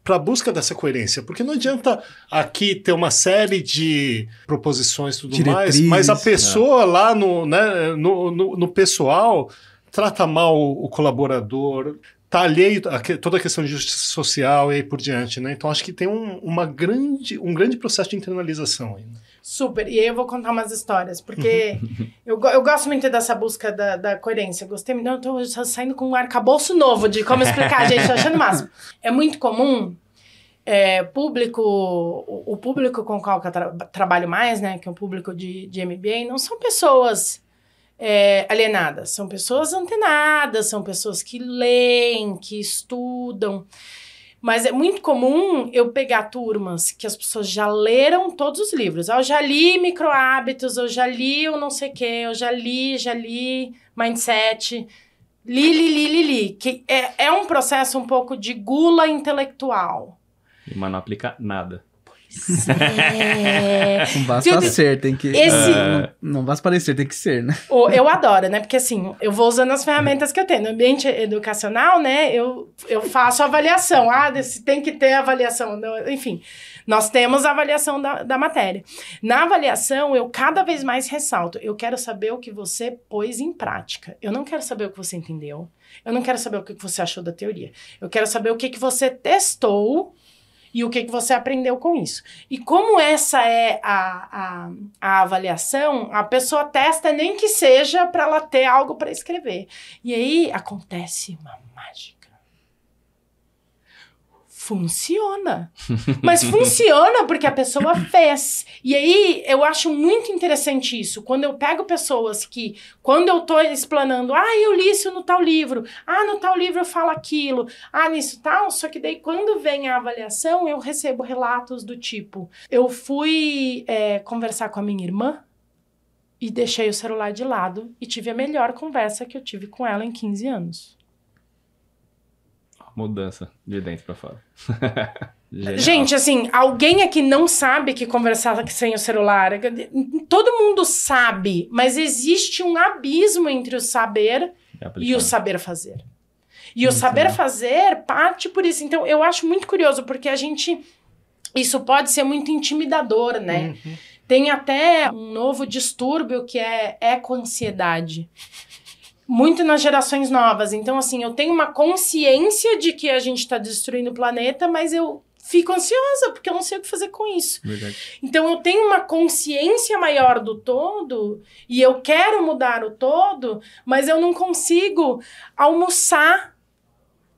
para a busca dessa coerência, porque não adianta aqui ter uma série de proposições e tudo mais, Diretrizes. mas a pessoa lá no, né, no, no, no pessoal trata mal o, o colaborador, tá alheio a que- toda a questão de justiça social e aí por diante, né? Então acho que tem um, uma grande, um grande processo de internalização ainda. Super. E aí eu vou contar umas histórias, porque eu, eu gosto muito dessa busca da, da coerência. Gostei muito. Não, eu tô sa- saindo com um arcabouço novo de como explicar, gente. Tô achando o máximo. É muito comum. é, público, o, o público com o qual eu tra- trabalho mais, né, que é o público de, de MBA, não são pessoas é, alienadas, são pessoas antenadas, são pessoas que leem, que estudam. Mas é muito comum eu pegar turmas que as pessoas já leram todos os livros. Ah, Eu já li micro hábitos, eu já li o não sei o quê, eu já li, já li mindset. Li, li, li, li, li. Que é, é um processo um pouco de gula intelectual. Mas não aplica nada. É. Não basta ser, tem que. Esse- Não, não basta parecer, tem que ser, né? Eu adoro, né? Porque assim, eu vou usando as ferramentas que eu tenho. No ambiente educacional, né? Eu, eu faço avaliação. Ah, se tem que ter avaliação. Enfim, nós temos a avaliação da, da matéria. Na avaliação, eu cada vez mais ressalto. Eu quero saber o que você pôs em prática. Eu não quero saber o que você entendeu. Eu não quero saber o que você achou da teoria. Eu quero saber o que, que você testou e o que, que você aprendeu com isso. E como essa é a, a, a avaliação, a pessoa testa nem que seja para ela ter algo para escrever. E aí acontece uma mágica. Funciona. Mas funciona porque a pessoa fez. E aí eu acho muito interessante isso. Quando eu pego pessoas que, quando eu tô explanando, ah, eu li isso no tal livro, ah, no tal livro eu falo aquilo, ah, nisso tal, só que daí quando vem a avaliação, eu recebo relatos do tipo: eu fui é, conversar com a minha irmã e deixei o celular de lado e tive a melhor conversa que eu tive com ela em 15 anos. Mudança de dentro pra fora. Gente, assim, alguém aqui não sabe que conversar sem o celular. Todo mundo sabe, mas existe um abismo entre o saber É e o saber fazer. E o saber fazer parte por isso. Então, eu acho muito curioso, porque a gente. Isso pode ser muito intimidador, né? Tem até um novo distúrbio que é eco-ansiedade. Muito nas gerações novas. Então, assim, eu tenho uma consciência de que a gente está destruindo o planeta, mas eu fico ansiosa, porque eu não sei o que fazer com isso. Verdade. Então eu tenho uma consciência maior do todo e eu quero mudar o todo, mas eu não consigo almoçar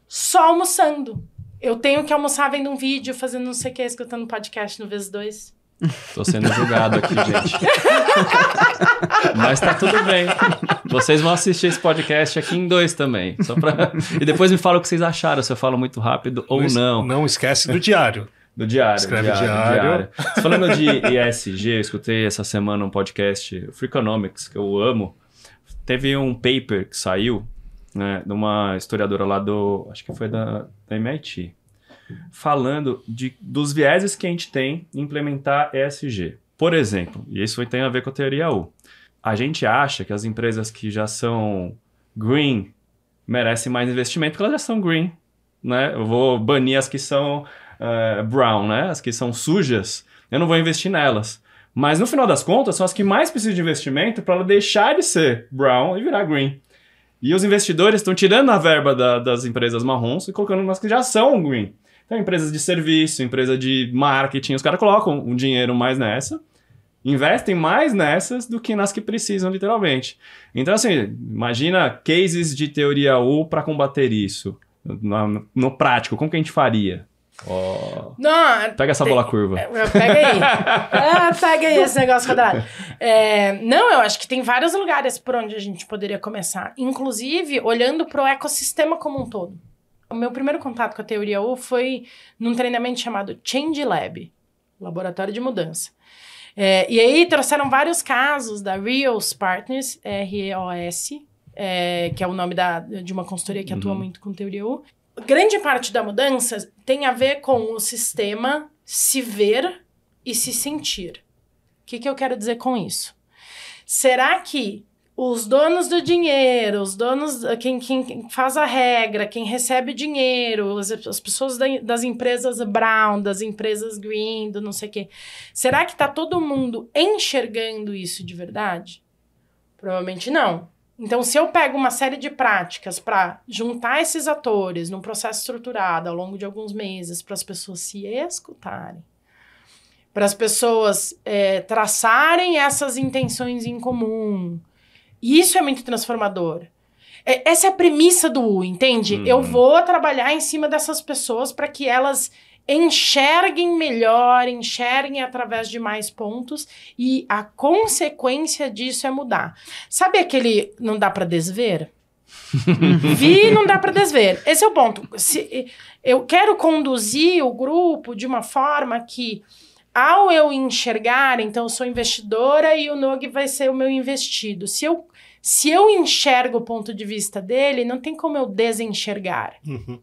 só almoçando. Eu tenho que almoçar vendo um vídeo, fazendo não sei o que, escutando podcast no vezes dois. Tô sendo julgado aqui, gente. Mas tá tudo bem. Vocês vão assistir esse podcast aqui em dois também. Só pra... E depois me falam o que vocês acharam, se eu falo muito rápido ou es- não. Não esquece do diário. Do diário. Escreve diário. Falando de ESG, eu escutei essa semana um podcast, Freakonomics, que eu amo. Teve um paper que saiu, né, de uma historiadora lá do. Acho que foi da, da MIT. Falando de, dos vieses que a gente tem em implementar ESG. Por exemplo, e isso tem a ver com a teoria U. A gente acha que as empresas que já são green merecem mais investimento porque elas já são green. Né? Eu vou banir as que são eh, brown, né? As que são sujas, eu não vou investir nelas. Mas no final das contas, são as que mais precisam de investimento para ela deixar de ser brown e virar green. E os investidores estão tirando a verba da- das empresas marrons e colocando nas que já são green. Então, empresas de serviço, empresa de marketing, os caras colocam um dinheiro mais nessa, investem mais nessas do que nas que precisam, literalmente. Então, assim, imagina cases de teoria U para combater isso. No, no prático, como que a gente faria? Ó, Não, pega essa tem- bola curva. É, Pega aí. Ah, pega aí esse negócio quadrado. É, não, eu acho que tem vários lugares por onde a gente poderia começar. Inclusive, olhando para o ecossistema como um todo. O meu primeiro contato com a teoria U foi num treinamento chamado Change Lab Laboratório de Mudança. É, e aí trouxeram vários casos da Reals Partners, R-E-O-S, é, que é o nome da, de uma consultoria que atua Uhum. muito com teoria U. Grande parte da mudança tem a ver com o sistema se ver e se sentir. O que, que eu quero dizer com isso? Será que os donos do dinheiro, os donos, quem, quem faz a regra, quem recebe dinheiro, as, as pessoas da- das empresas brown, das empresas green, do não sei o quê, será que está todo mundo enxergando isso de verdade? Provavelmente não. Então, se eu pego uma série de práticas para juntar esses atores num processo estruturado ao longo de alguns meses, para as pessoas se escutarem, para as pessoas é, traçarem essas intenções em comum, isso é muito transformador. É- essa é a premissa do U, entende? Uhum. Eu vou trabalhar em cima dessas pessoas para que elas enxerguem melhor, enxerguem através de mais pontos e a consequência disso é mudar. Sabe aquele não dá para desver? Vi não dá para desver. Esse é o ponto. Se, eu quero conduzir o grupo de uma forma que ao eu enxergar, então eu sou investidora e o Nog vai ser o meu investido. Se eu se eu enxergo o ponto de vista dele, não tem como eu desenxergar. Uhum.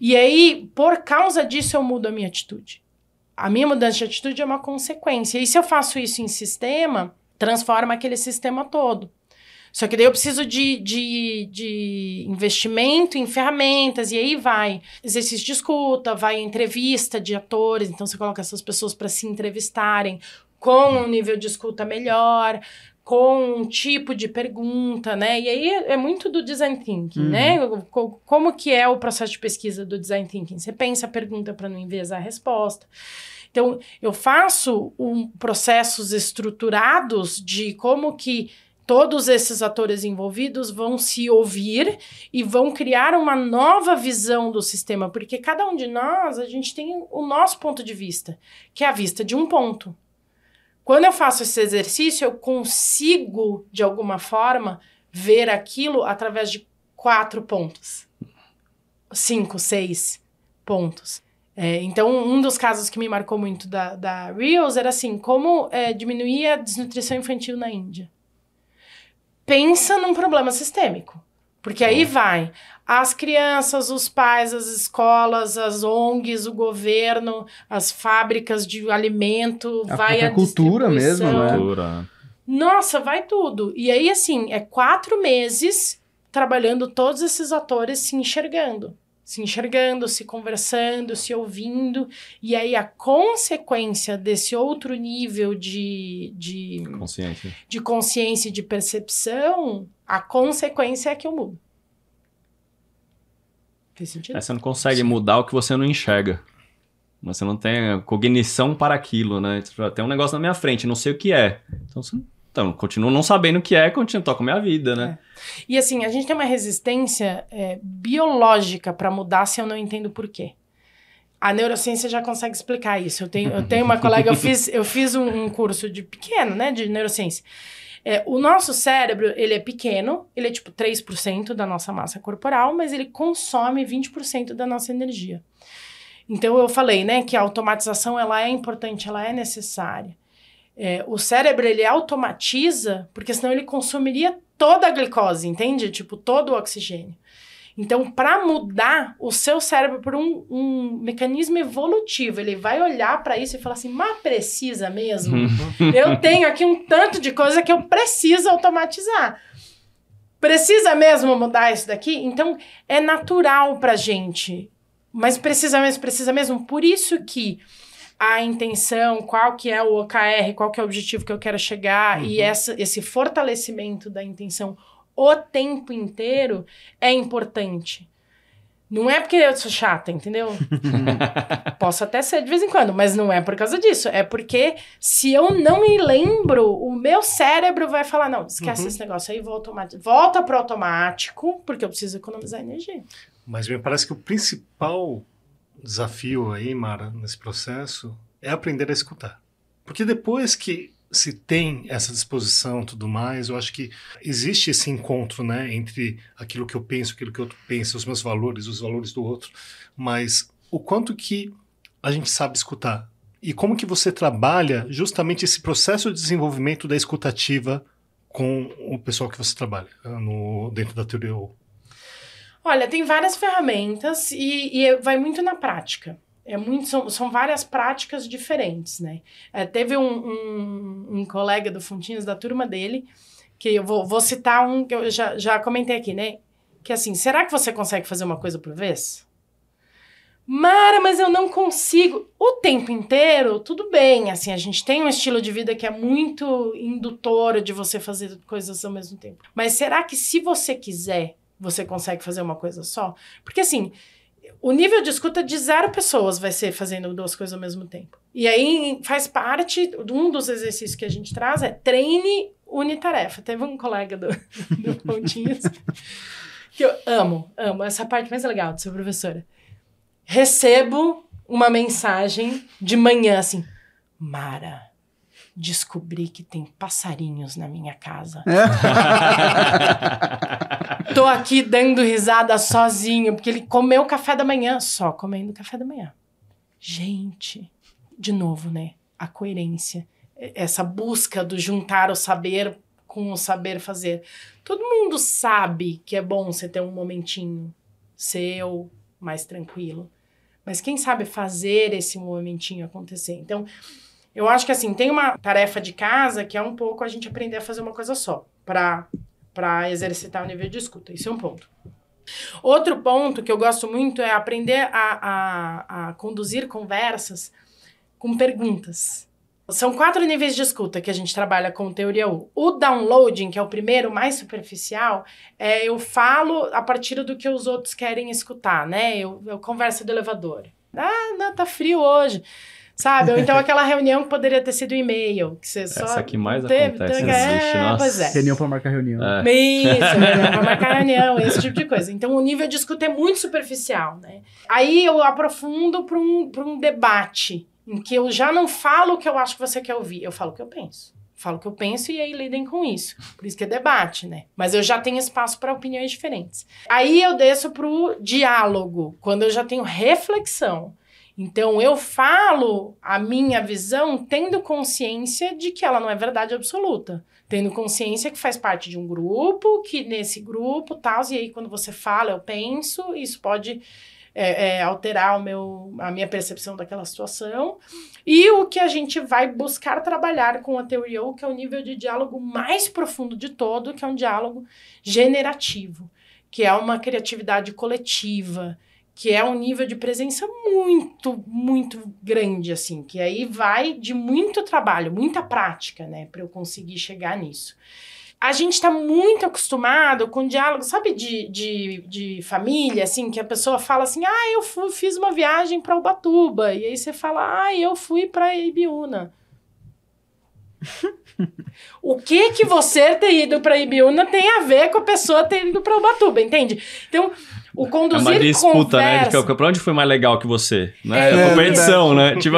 E aí, por causa disso, eu mudo a minha atitude. A minha mudança de atitude é uma consequência. E se eu faço isso em sistema, transforma aquele sistema todo. Só que daí eu preciso de, de, de investimento em ferramentas, e aí vai exercício de escuta, vai entrevista de atores, então você coloca essas pessoas para se entrevistarem com um nível de escuta melhor, com um tipo de pergunta, né? E aí é muito do design thinking, uhum. né? Como que é o processo de pesquisa do design thinking? Você pensa a pergunta para não enviesar a resposta. Então, eu faço um, processos estruturados de como que todos esses atores envolvidos vão se ouvir e vão criar uma nova visão do sistema, porque cada um de nós, a gente tem o nosso ponto de vista, que é a vista de um ponto. Quando eu faço esse exercício, eu consigo, de alguma forma, ver aquilo através de quatro pontos. Cinco, seis pontos. É, então, um dos casos que me marcou muito da, da Reels era assim, como é, diminuir a desnutrição infantil na Índia pensa num problema sistêmico. Porque aí vai as crianças, os pais, as escolas, as ONGs, o governo, as fábricas de alimento, a vai a cultura mesmo, né? Cultura. Nossa, vai tudo. E aí, assim, é quatro meses trabalhando todos esses atores se enxergando se enxergando, se conversando, se ouvindo, e aí a consequência desse outro nível de, de consciência, de consciência e de percepção, a consequência é que eu mudo. Fez sentido? É, você não consegue Sim. mudar o que você não enxerga. Você não tem cognição para aquilo, né? Tem um negócio na minha frente, não sei o que é. Então você então, continuo não sabendo o que é, continuo toco minha vida, né? É. E assim, a gente tem uma resistência é, biológica para mudar se eu não entendo por quê. A neurociência já consegue explicar isso. Eu tenho, eu tenho uma colega, eu fiz, eu fiz um, um curso de pequeno, né, de neurociência. É, o nosso cérebro, ele é pequeno, ele é tipo 3% da nossa massa corporal, mas ele consome 20% da nossa energia. Então eu falei, né, que a automatização ela é importante, ela é necessária. É, o cérebro ele automatiza, porque senão ele consumiria toda a glicose, entende? Tipo, todo o oxigênio. Então, para mudar o seu cérebro por um, um, mecanismo evolutivo, ele vai olhar para isso e falar assim: mas precisa mesmo? eu tenho aqui um tanto de coisa que eu preciso automatizar. Precisa mesmo mudar isso daqui? Então, é natural para gente. Mas precisa mesmo, precisa mesmo. Por isso que a intenção, qual que é o OKR, qual que é o objetivo que eu quero chegar uhum. e essa, esse fortalecimento da intenção o tempo inteiro é importante. Não é porque eu sou chata, entendeu? Posso até ser de vez em quando, mas não é por causa disso. É porque se eu não me lembro, o meu cérebro vai falar: não, esquece uhum. esse negócio aí, volta, volta para automático, porque eu preciso economizar energia. Mas me parece que o principal desafio aí, Mara, nesse processo, é aprender a escutar. Porque depois que se tem essa disposição tudo mais, eu acho que existe esse encontro, né, entre aquilo que eu penso, aquilo que o outro pensa, os meus valores, os valores do outro, mas o quanto que a gente sabe escutar e como que você trabalha justamente esse processo de desenvolvimento da escutativa com o pessoal que você trabalha no, dentro da teoria Olha, tem várias ferramentas e, e vai muito na prática. É muito, são, são várias práticas diferentes, né? É, teve um, um, um, colega do Fontinhas, da turma dele, que eu vou, vou citar um que eu já, já comentei aqui, né? Que assim, será que você consegue fazer uma coisa por vez? Mara, mas eu não consigo. O tempo inteiro, tudo bem. Assim, a gente tem um estilo de vida que é muito indutor de você fazer coisas ao mesmo tempo. Mas será que se você quiser, você consegue fazer uma coisa só? Porque assim, o nível de escuta de zero pessoas vai ser fazendo duas coisas ao mesmo tempo. E aí faz parte, um dos exercícios que a gente traz é treine unitarefa. Teve um colega do, do Pontinhos que eu amo, amo. Essa parte mais legal de ser professora. Recebo uma mensagem de manhã assim, Mara, descobri que tem passarinhos na minha casa. Tô aqui dando risada sozinho, porque ele comeu café da manhã, só comendo café da manhã. Gente, de novo, né? A coerência. Essa busca do juntar o saber com o saber fazer. Todo mundo sabe que é bom você ter um momentinho seu, mais tranquilo. Mas quem sabe fazer esse movimentinho acontecer? Então, eu acho que assim, tem uma tarefa de casa que é um pouco a gente aprender a fazer uma coisa só, para para exercitar o nível de escuta. Isso é um ponto. Outro ponto que eu gosto muito é aprender a, a, a conduzir conversas com perguntas. São quatro níveis de escuta que a gente trabalha com teoria U. O downloading, que é o primeiro, mais superficial, é eu falo a partir do que os outros querem escutar, né? Eu, eu converso do elevador. Ah, não, tá frio hoje. Sabe? Ou então aquela reunião que poderia ter sido e-mail. Que você só Essa aqui mais teve, acontece, teve, existe, é, nossa. Pois é. Reunião pra marcar reunião. É. Isso, né? pra marcar reunião, esse tipo de coisa. Então, o nível de escuta é muito superficial, né? Aí eu aprofundo para um, pra um debate, em que eu já não falo o que eu acho que você quer ouvir, eu falo o que eu penso. Falo o que eu penso e aí lidem com isso. Por isso que é debate, né? Mas eu já tenho espaço para opiniões diferentes. Aí eu desço pro diálogo, quando eu já tenho reflexão. Então eu falo a minha visão tendo consciência de que ela não é verdade absoluta. Tendo consciência que faz parte de um grupo, que nesse grupo, tal, e aí quando você fala, eu penso, isso pode é, é, alterar o meu, a minha percepção daquela situação. E o que a gente vai buscar trabalhar com a teoria U, que é o nível de diálogo mais profundo de todo, que é um diálogo generativo, que é uma criatividade coletiva, que é um nível de presença muito, muito grande, assim, que aí vai de muito trabalho, muita prática, né, para eu conseguir chegar nisso. A gente está muito acostumado com diálogo, sabe, de, de, de família, assim, que a pessoa fala assim, ah, eu fui, fiz uma viagem para Ubatuba, e aí você fala, ah, eu fui para Ibiúna. o que que você ter ido para Ibiúna tem a ver com a pessoa ter ido para Ubatuba, entende? Então, o É conduzir uma disputa, né? De conversa... que, pra onde foi mais legal que você? Né? É, É, competição, né? Tipo...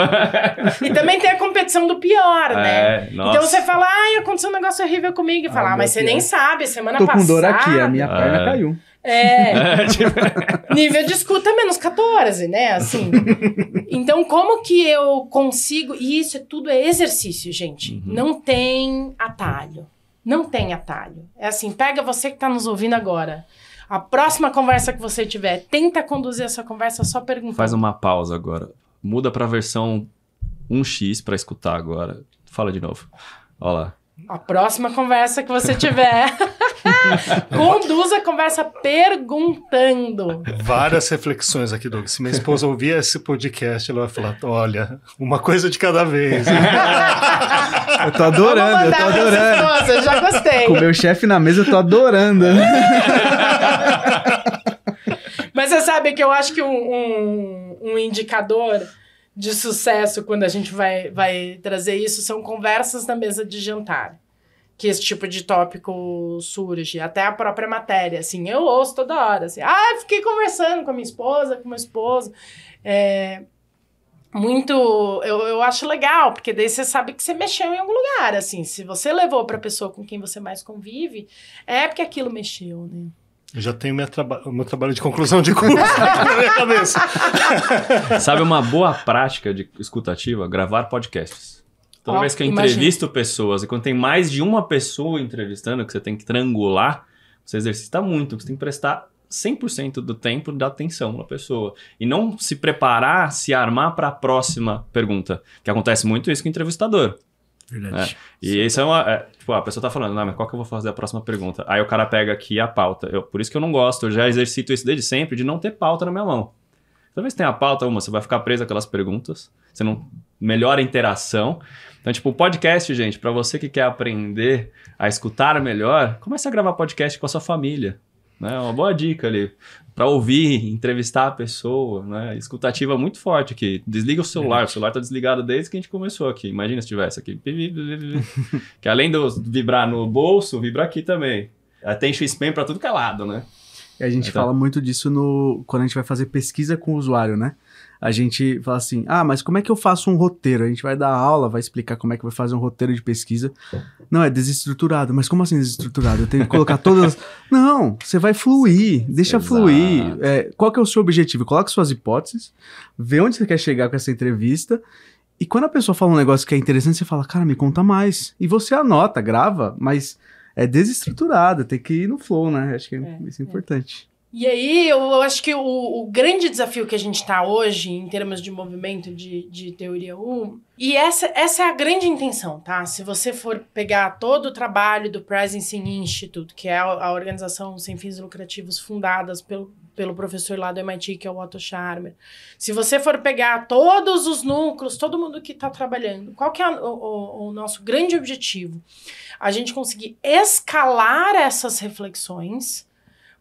E também tem a competição do pior, né? é, nossa. Então você fala, ai, aconteceu um negócio horrível comigo. E fala, Ah, ah, mas você nem Deus. sabe, semana Tô passada. com dor aqui, a minha perna É. caiu. É, É, tipo, nível de escuta é menos 14, né? Assim. Então, como que eu consigo. E isso é tudo é exercício, gente. Uhum. Não tem atalho. Não tem atalho. É assim, pega você que tá nos ouvindo agora. A próxima conversa que você tiver, tenta conduzir essa conversa só perguntando. Faz uma pausa agora. Muda pra versão 1x pra escutar agora. Fala de novo. Olha lá. A próxima conversa que você tiver, conduza a conversa perguntando. Várias reflexões aqui, Doug. Se minha esposa ouvir esse podcast, ela vai falar: olha, uma coisa de cada vez. Eu tô adorando, eu tô adorando. esposa, já gostei. Com o meu chefe na mesa, eu tô adorando. Mas você sabe que eu acho que um, um, um indicador de sucesso quando a gente vai, vai trazer isso são conversas na mesa de jantar. Que esse tipo de tópico surge, até a própria matéria, assim, eu ouço toda hora, assim, ah, fiquei conversando com a minha esposa, com meu esposo, é, muito, eu, eu acho legal, porque daí você sabe que você mexeu em algum lugar, assim, se você levou pra pessoa com quem você mais convive, é porque aquilo mexeu, né? Eu já tenho minha traba o meu trabalho de conclusão de curso aqui na minha cabeça. Sabe uma boa prática de escutativa? Gravar podcasts. Toda Ó, vez que eu imagina. entrevisto pessoas, e quando tem mais de uma pessoa entrevistando, que você tem que triangular, você exercita muito, você tem que prestar 100% do tempo de atenção na pessoa. E não se preparar, se armar para a próxima pergunta. Que acontece muito isso com o entrevistador. Verdade. E isso é uma. é, tipo, a pessoa tá falando, não, mas qual que eu vou fazer a próxima pergunta? Aí o cara pega aqui a pauta. Eu, por isso que eu não gosto, eu já exercito isso desde sempre, de não ter pauta na minha mão. Toda vez que tem a pauta, uma, você vai ficar preso àquelas perguntas, você não melhora a interação. Então, tipo, o podcast, gente, para você que quer aprender a escutar melhor, comece a gravar podcast com a sua família. Né? É uma boa dica ali. Para ouvir, entrevistar a pessoa, né? Escutativa muito forte aqui. Desliga o celular, o celular tá desligado desde que a gente começou aqui. Imagina se tivesse aqui. que além de vibrar no bolso, vibra aqui também. Tem spam para tudo que é lado, né? E a gente Então- fala muito disso no quando a gente vai fazer pesquisa com o usuário, né? A gente fala assim: ah, mas como é que eu faço um roteiro? A gente vai dar aula, vai explicar como é que vai fazer um roteiro de pesquisa. Não, é desestruturado. Mas como assim desestruturado? Eu tenho que colocar todas. Não, você vai fluir, deixa Exato. fluir. É, qual que é o seu objetivo? Coloque suas hipóteses, vê onde você quer chegar com essa entrevista. E quando a pessoa fala um negócio que é interessante, você fala, cara, me conta mais. E você anota, grava, mas é desestruturado, tem que ir no flow, né? Acho que é, É, isso é é. importante. E aí, eu acho que o, o grande desafio que a gente está hoje, em termos de movimento de, de teoria U, e essa, essa é a grande intenção, tá? Se você for pegar todo o trabalho do Presence Institute, que é a, a organização sem fins lucrativos fundadas pelo, pelo professor lá do MIT, que é o Otto Scharmer. Se você for pegar todos os núcleos, todo mundo que está trabalhando, qual que é o, o nosso grande objetivo? A gente conseguir escalar essas reflexões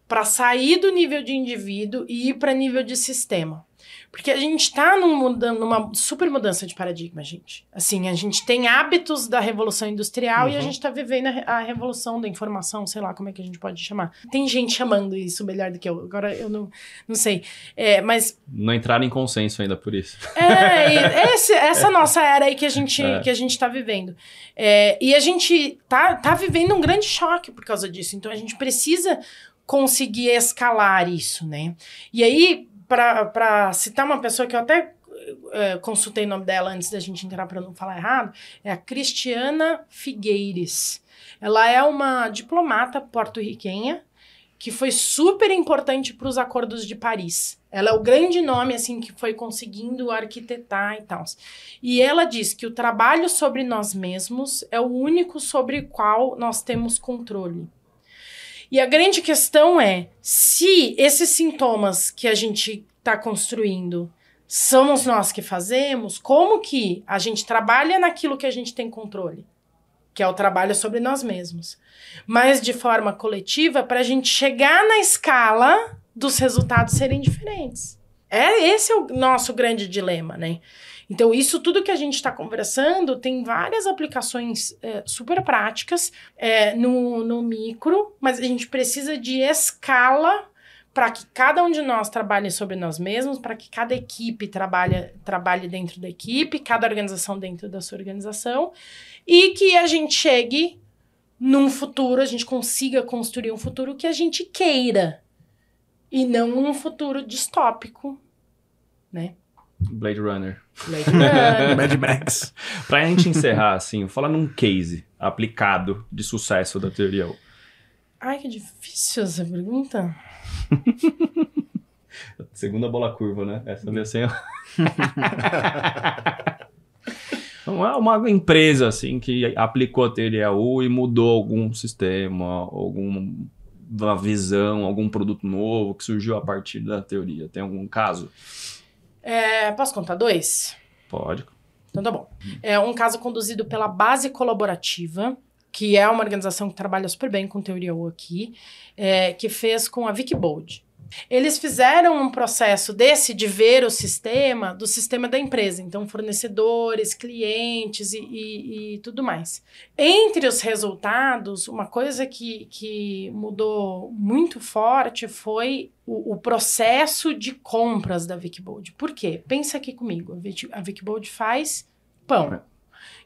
para sair do nível de indivíduo e ir para nível de sistema. Porque a gente está num numa super mudança de paradigma, gente. Assim, a gente tem hábitos da revolução industrial uhum. e a uhum. gente está vivendo a, a, revolução da informação, sei lá como é que a gente pode chamar. Tem gente chamando isso melhor do que eu. Agora eu não, não sei. É, mas. Não entraram em consenso ainda por isso. É, esse, essa nossa era aí que a gente, é. que a gente está vivendo. É, e a gente tá, tá vivendo um grande choque por causa disso. Então a gente precisa conseguir escalar isso, né? E aí, para citar uma pessoa que eu até é, consultei o nome dela antes da gente entrar para não falar errado, é a Cristiana Figueires. Ela é uma diplomata porto-riquenha que foi super importante para os acordos de Paris. Ela é o grande nome assim que foi conseguindo arquitetar e tal. E ela diz que o trabalho sobre nós mesmos é o único sobre o qual nós temos controle. E a grande questão é: se esses sintomas que a gente está construindo somos nós que fazemos, como que a gente trabalha naquilo que a gente tem controle? Que é o trabalho sobre nós mesmos. Mas de forma coletiva, para a gente chegar na escala dos resultados serem diferentes. É esse é o nosso grande dilema, né? Então, isso tudo que a gente está conversando tem várias aplicações é, super práticas é, no, no micro, mas a gente precisa de escala para que cada um de nós trabalhe sobre nós mesmos, para que cada equipe trabalhe, trabalhe dentro da equipe, cada organização dentro da sua organização, e que a gente chegue num futuro, a gente consiga construir um futuro que a gente queira, e não um futuro distópico, né? Blade Runner. Blade Runner. Mad Max. pra gente encerrar, assim, falar num case aplicado de sucesso da teoria U. Ai, que difícil essa pergunta. Segunda bola curva, né? Essa é assim. Uma, uma empresa assim que aplicou a teoria U e mudou algum sistema, alguma visão, algum produto novo que surgiu a partir da teoria. Tem algum caso? É, posso contar dois? Pode. Então tá bom. É um caso conduzido pela Base Colaborativa, que é uma organização que trabalha super bem com teoria U aqui, é, que fez com a Wikibold. Eles fizeram um processo desse de ver o sistema do sistema da empresa, então fornecedores, clientes e, e, e tudo mais. Entre os resultados, uma coisa que, que mudou muito forte foi o, o processo de compras da Wikibold. Por quê? Pensa aqui comigo, a Wikibold faz pão.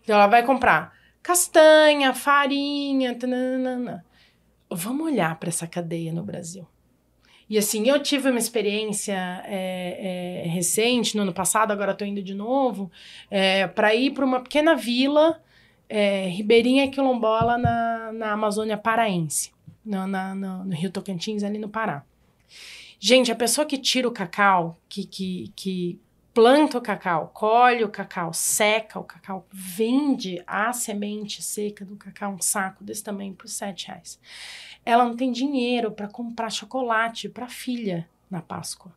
Então ela vai comprar castanha, farinha, tanana. Vamos olhar para essa cadeia no Brasil. E assim, eu tive uma experiência é, é, recente, no ano passado, agora estou indo de novo, é, para ir para uma pequena vila ribeirinha quilombola na, na Amazônia Paraense, no, na, no, no, Rio Tocantins, ali no Pará. Gente, a pessoa que tira o cacau, que, que, que planta o cacau, colhe o cacau, seca o cacau, vende a semente seca do cacau, um saco desse tamanho, por sete reais ela não tem dinheiro para comprar chocolate para a filha na Páscoa.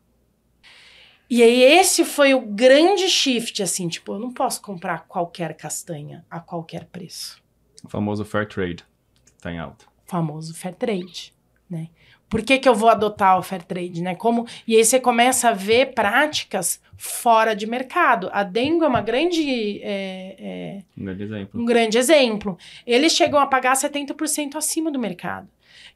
E aí esse foi o grande shift, assim, tipo, eu não posso comprar qualquer castanha a qualquer preço. O famoso fair trade, tá em alta. Famoso fair trade, né? Por que, que eu vou adotar o fair trade, né? Como e aí você começa a ver práticas fora de mercado. A Dengo é uma grande é, é, um grande exemplo. Um grande exemplo. Eles chegam a pagar 70% acima do mercado.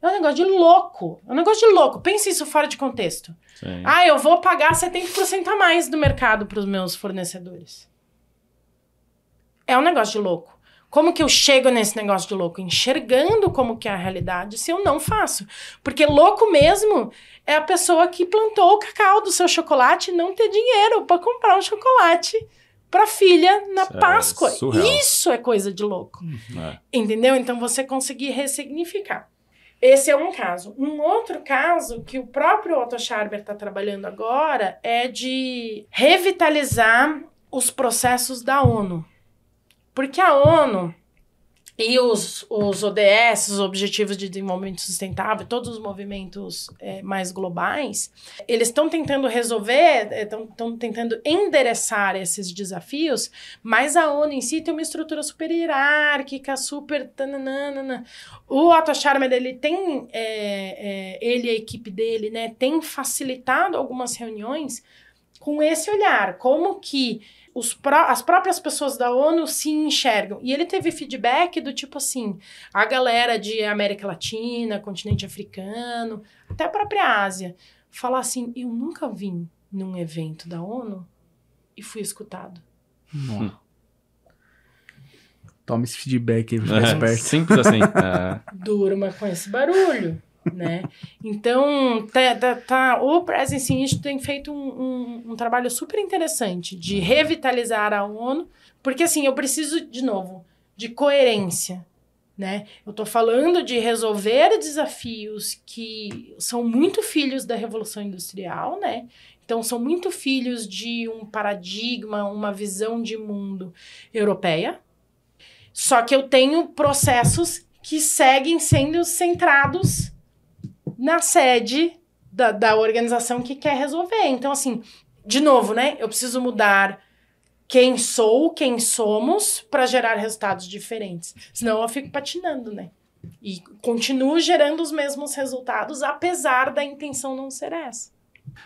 É um negócio de louco. É um negócio de louco. Pense isso fora de contexto. Sim. Ah, eu vou pagar 70% a mais do mercado para os meus fornecedores. É um negócio de louco. Como que eu chego nesse negócio de louco? Enxergando como que é a realidade se eu não faço. Porque louco mesmo é a pessoa que plantou o cacau do seu chocolate e não ter dinheiro para comprar um chocolate para filha na Isso é Páscoa. É Isso é coisa de louco. É. Entendeu? Então você conseguir ressignificar. Esse é um caso. Um outro caso que o próprio Otto Scharber está trabalhando agora é de revitalizar os processos da ONU. Porque a ONU e os, os ODS, os Objetivos de Desenvolvimento Sustentável, todos os movimentos é, mais globais, eles estão tentando resolver, estão é, tentando endereçar esses desafios, mas a ONU em si tem uma estrutura super hierárquica, super... Tananana. O Otto Scharmer, ele tem, é, é, ele e a equipe dele, né, tem facilitado algumas reuniões com esse olhar, como que os pró as próprias pessoas da ONU se enxergam. E ele teve feedback do tipo assim: a galera de América Latina, continente africano, até a própria Ásia, falar assim: eu nunca vim num evento da ONU e fui escutado. Hum. Toma esse feedback aí pra ficar é, Simples assim. é. Durma com esse barulho né? Então, tá, tá, tá, o Presence Institute tem feito um, um, um, trabalho super interessante de revitalizar a ONU, porque assim, eu preciso, de novo, de coerência, né? Eu estou falando de resolver desafios que são muito filhos da Revolução Industrial, né? Então, são muito filhos de um paradigma, uma visão de mundo europeia. Só que eu tenho processos que seguem sendo centrados na sede da, da organização que quer resolver. Então, assim, de novo, né? Eu preciso mudar quem sou, quem somos, para gerar resultados diferentes. Senão eu fico patinando, né? E continuo gerando os mesmos resultados, apesar da intenção não ser essa.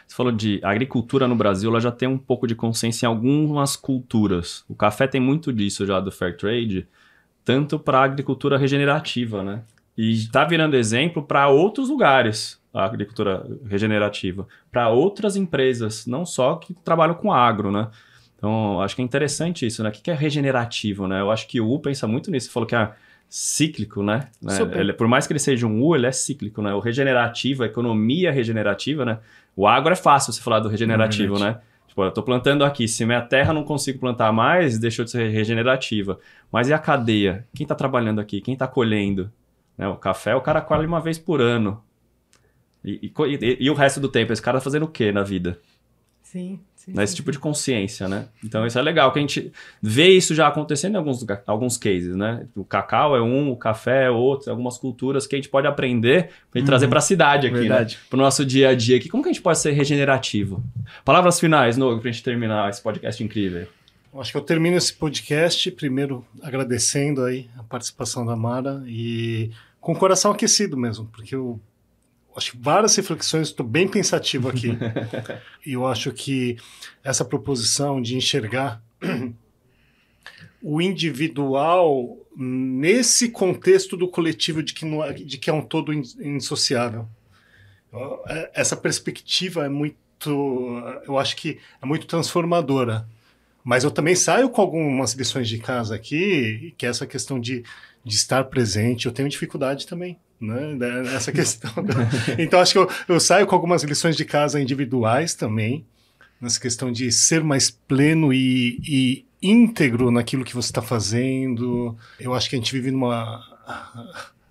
Você falou de agricultura no Brasil, ela já tem um pouco de consciência em algumas culturas. O café tem muito disso já do fair trade, tanto para a agricultura regenerativa, né? E está virando exemplo para outros lugares, a agricultura regenerativa, para outras empresas, não só que trabalham com agro, né? Então, acho que é interessante isso, né? O que é regenerativo, né? Eu acho que o U pensa muito nisso. Você falou que é cíclico, né? né? Ele, por mais que ele seja um U, ele é cíclico, né? O regenerativo, a economia regenerativa, né? O agro é fácil você falar do regenerativo, é né? Tipo, eu tô plantando aqui, se minha terra não consigo plantar mais, deixou de ser regenerativa. Mas e a cadeia? Quem está trabalhando aqui? Quem está colhendo? Né? O café o cara colhe uma vez por ano. E, e, e, o resto do tempo, esse cara tá fazendo o que na vida? Sim, sim. Nesse tipo de consciência, né? Então isso é legal, que a gente vê isso já acontecendo em alguns, alguns cases, né? O cacau é um, o café é outro, algumas culturas que a gente pode aprender e uhum. trazer para a cidade aqui, né? Verdade. né? Para o nosso dia a dia aqui. Como que a gente pode ser regenerativo? Palavras finais, Nogo, para a gente terminar esse podcast incrível. Acho que eu termino esse podcast primeiro agradecendo aí a participação da Mara e com o coração aquecido mesmo, porque eu acho que várias reflexões, estou bem pensativo aqui. e eu acho que essa proposição de enxergar o individual nesse contexto do coletivo de que, não, é, de que é um todo insociável. É, essa perspectiva é muito, eu acho que é muito transformadora. Mas eu também saio com algumas lições de casa aqui, que é essa questão de de estar presente. Eu tenho dificuldade também, né? Nessa questão. então, acho que eu, eu saio com algumas lições de casa individuais também, nessa questão de ser mais pleno e, e íntegro naquilo que você está fazendo. Eu acho que a gente vive numa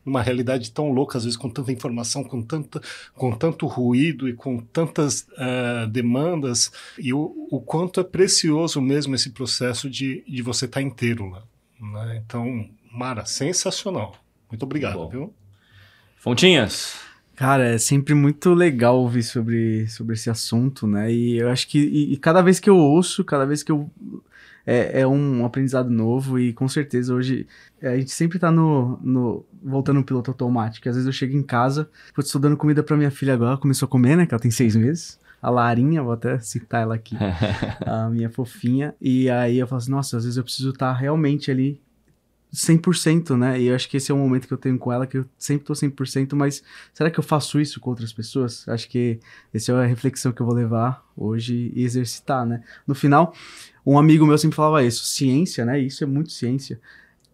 numa realidade tão louca, às vezes com tanta informação, com, tanta, com tanto ruído e com tantas uh, demandas, e o, o, quanto é precioso mesmo esse processo de, de você estar tá inteiro lá. Né? Então, Mara, sensacional. Muito obrigado, viu? Fontinhas. Cara, é sempre muito legal ouvir sobre, sobre esse assunto, né? E eu acho que e, e cada vez que eu ouço, cada vez que eu. É, é um aprendizado novo e com certeza hoje a gente sempre tá no, no voltando no piloto automático. Às vezes eu chego em casa, estou dando comida para minha filha agora, começou a comer, né? Que ela tem seis meses a Larinha, vou até citar ela aqui, a minha fofinha. E aí eu falo assim, nossa, às vezes eu preciso estar tá realmente ali 100%, né? E eu acho que esse é o momento que eu tenho com ela, que eu sempre tô 100%, mas será que eu faço isso com outras pessoas? Acho que essa é a reflexão que eu vou levar hoje e exercitar, né? No final, um amigo meu sempre falava isso, ciência, né? Isso é muito ciência,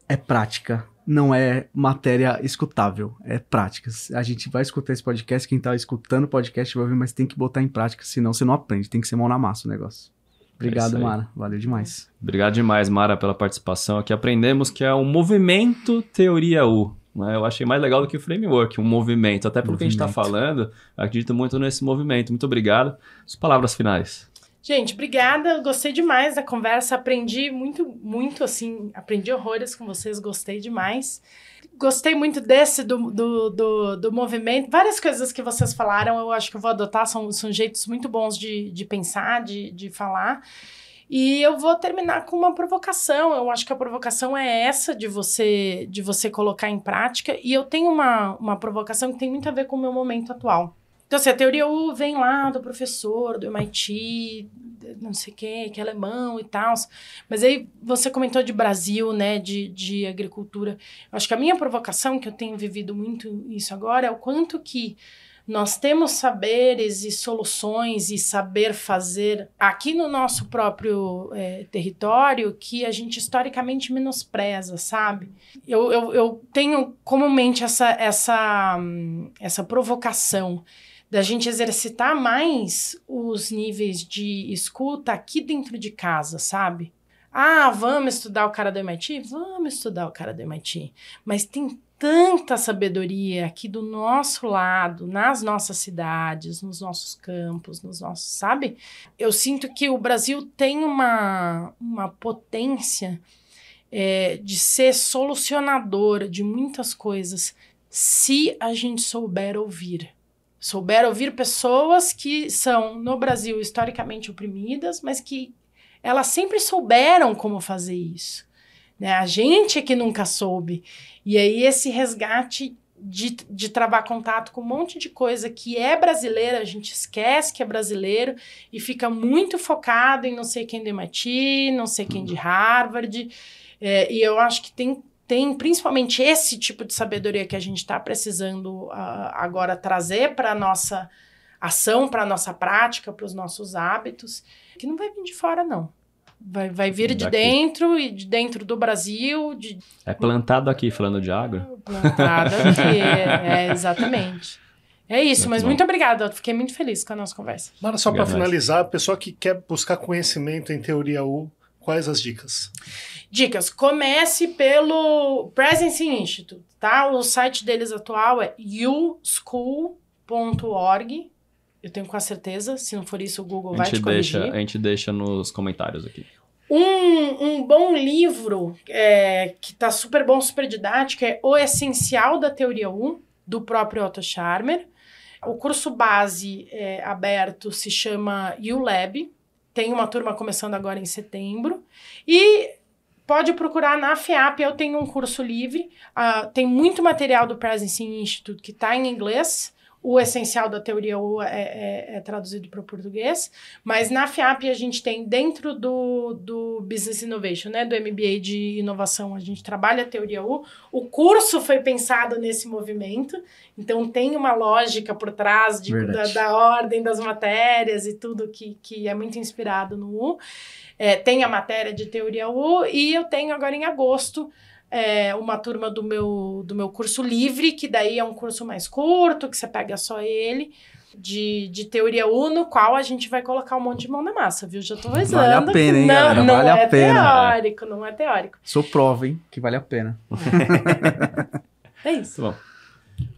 é prática, não é matéria escutável, é prática. A gente vai escutar esse podcast, quem tá escutando o podcast vai ouvir, mas tem que botar em prática, senão você não aprende, tem que ser mão na massa o negócio. Obrigado, é Mara. Valeu demais. Obrigado demais, Mara, pela participação. Aqui aprendemos que é um movimento Teoria U. Né? Eu achei mais legal do que o framework, um movimento. Até pelo que a gente está Movimento. falando, acredito muito nesse movimento. Muito obrigado. As palavras finais. Gente, obrigada. Gostei demais da conversa. Aprendi muito, muito assim. Aprendi horrores com vocês. Gostei demais. Gostei muito desse do, do, do, do movimento. Várias coisas que vocês falaram, eu acho que eu vou adotar. São, são jeitos muito bons de, de pensar, de, de falar. E eu vou terminar com uma provocação. Eu acho que a provocação é essa de você de você colocar em prática. E eu tenho uma, uma provocação que tem muito a ver com o meu momento atual. Então, assim, a teoria U vem lá do professor, do MIT, não sei o quê, que é alemão e tal. Mas aí você comentou de Brasil, né, de, de agricultura. Acho que a minha provocação, que eu tenho vivido muito isso agora, é o quanto que nós temos saberes e soluções e saber fazer aqui no nosso próprio eh, território que a gente historicamente menospreza, sabe? Eu, eu, eu tenho comumente essa, essa, hum, essa provocação da gente exercitar mais os níveis de escuta aqui dentro de casa, sabe? Ah, vamos estudar o cara do MIT? Vamos estudar o cara do MIT. Mas tem tanta sabedoria aqui do nosso lado, nas nossas cidades, nos nossos campos, nos nossos, sabe? Eu sinto que o Brasil tem uma, uma potência é, de ser solucionadora de muitas coisas se a gente souber ouvir. Souber ouvir pessoas que são, no Brasil, historicamente oprimidas, mas que elas sempre souberam como fazer isso. Né? A gente é que nunca soube. E aí esse resgate de, de travar contato com um monte de coisa que é brasileira, a gente esquece que é brasileiro e fica muito focado em não sei quem do MIT, não sei quem de Harvard. É, e eu acho que tem, tem principalmente esse tipo de sabedoria que a gente está precisando uh, agora trazer para a nossa ação, para a nossa prática, para os nossos hábitos, que não vai vir de fora, não. Vai, vai vir de Daqui. dentro e de dentro do Brasil, de É plantado aqui, falando de agro. Plantada aqui, é, é, exatamente. É isso, Muito mas bom. muito obrigada. Eu fiquei muito feliz com a nossa conversa. Mara, só para finalizar, a pessoa que quer buscar conhecimento em teoria U, quais as dicas? Dicas: comece pelo Presence Institute, tá? O site deles atual é uschool.org. Eu tenho quase certeza, se não for isso, o Google A vai te corrigir. deixa, a gente deixa nos comentários aqui. Um, um bom livro é, que tá super bom, super didático, é O Essencial da Teoria 1, do próprio Otto Scharmer. O curso base é, aberto se chama ULab. Tem uma turma começando agora em setembro. E pode procurar na FEAP, eu tenho um curso livre. ah, tem muito material do Presence Institute que está em inglês. O essencial da teoria U é, é- é traduzido para o português. Mas na FIAP a gente tem dentro do, do Business Innovation, né, do MBA de inovação, a gente trabalha a teoria U. O curso foi pensado nesse movimento, então tem uma lógica por trás de, da, da ordem das matérias e tudo que, que é muito inspirado no U. É, tem a matéria de teoria U e eu tenho agora em agosto é, uma turma do meu, do meu curso livre, que daí é um curso mais curto, que você pega só ele, de, de teoria U, no qual a gente vai colocar um monte de mão na massa, viu? Já tô avisando. Vale a pena, hein, não, galera? não Vale a é pena. teórico, não é teórico. Sou prova, hein? Que vale a pena. É isso. Tá bom.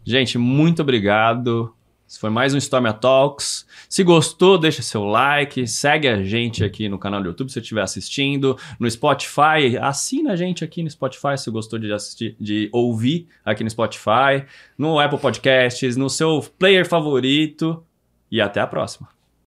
Gente, muito obrigado. Esse foi mais um Stormia Talks. Se gostou, deixa seu like, segue a gente aqui no canal do YouTube se você estiver assistindo, no Spotify, assina a gente aqui no Spotify se gostou de assistir, de ouvir aqui no Spotify, no Apple Podcasts, no seu player favorito e até a próxima.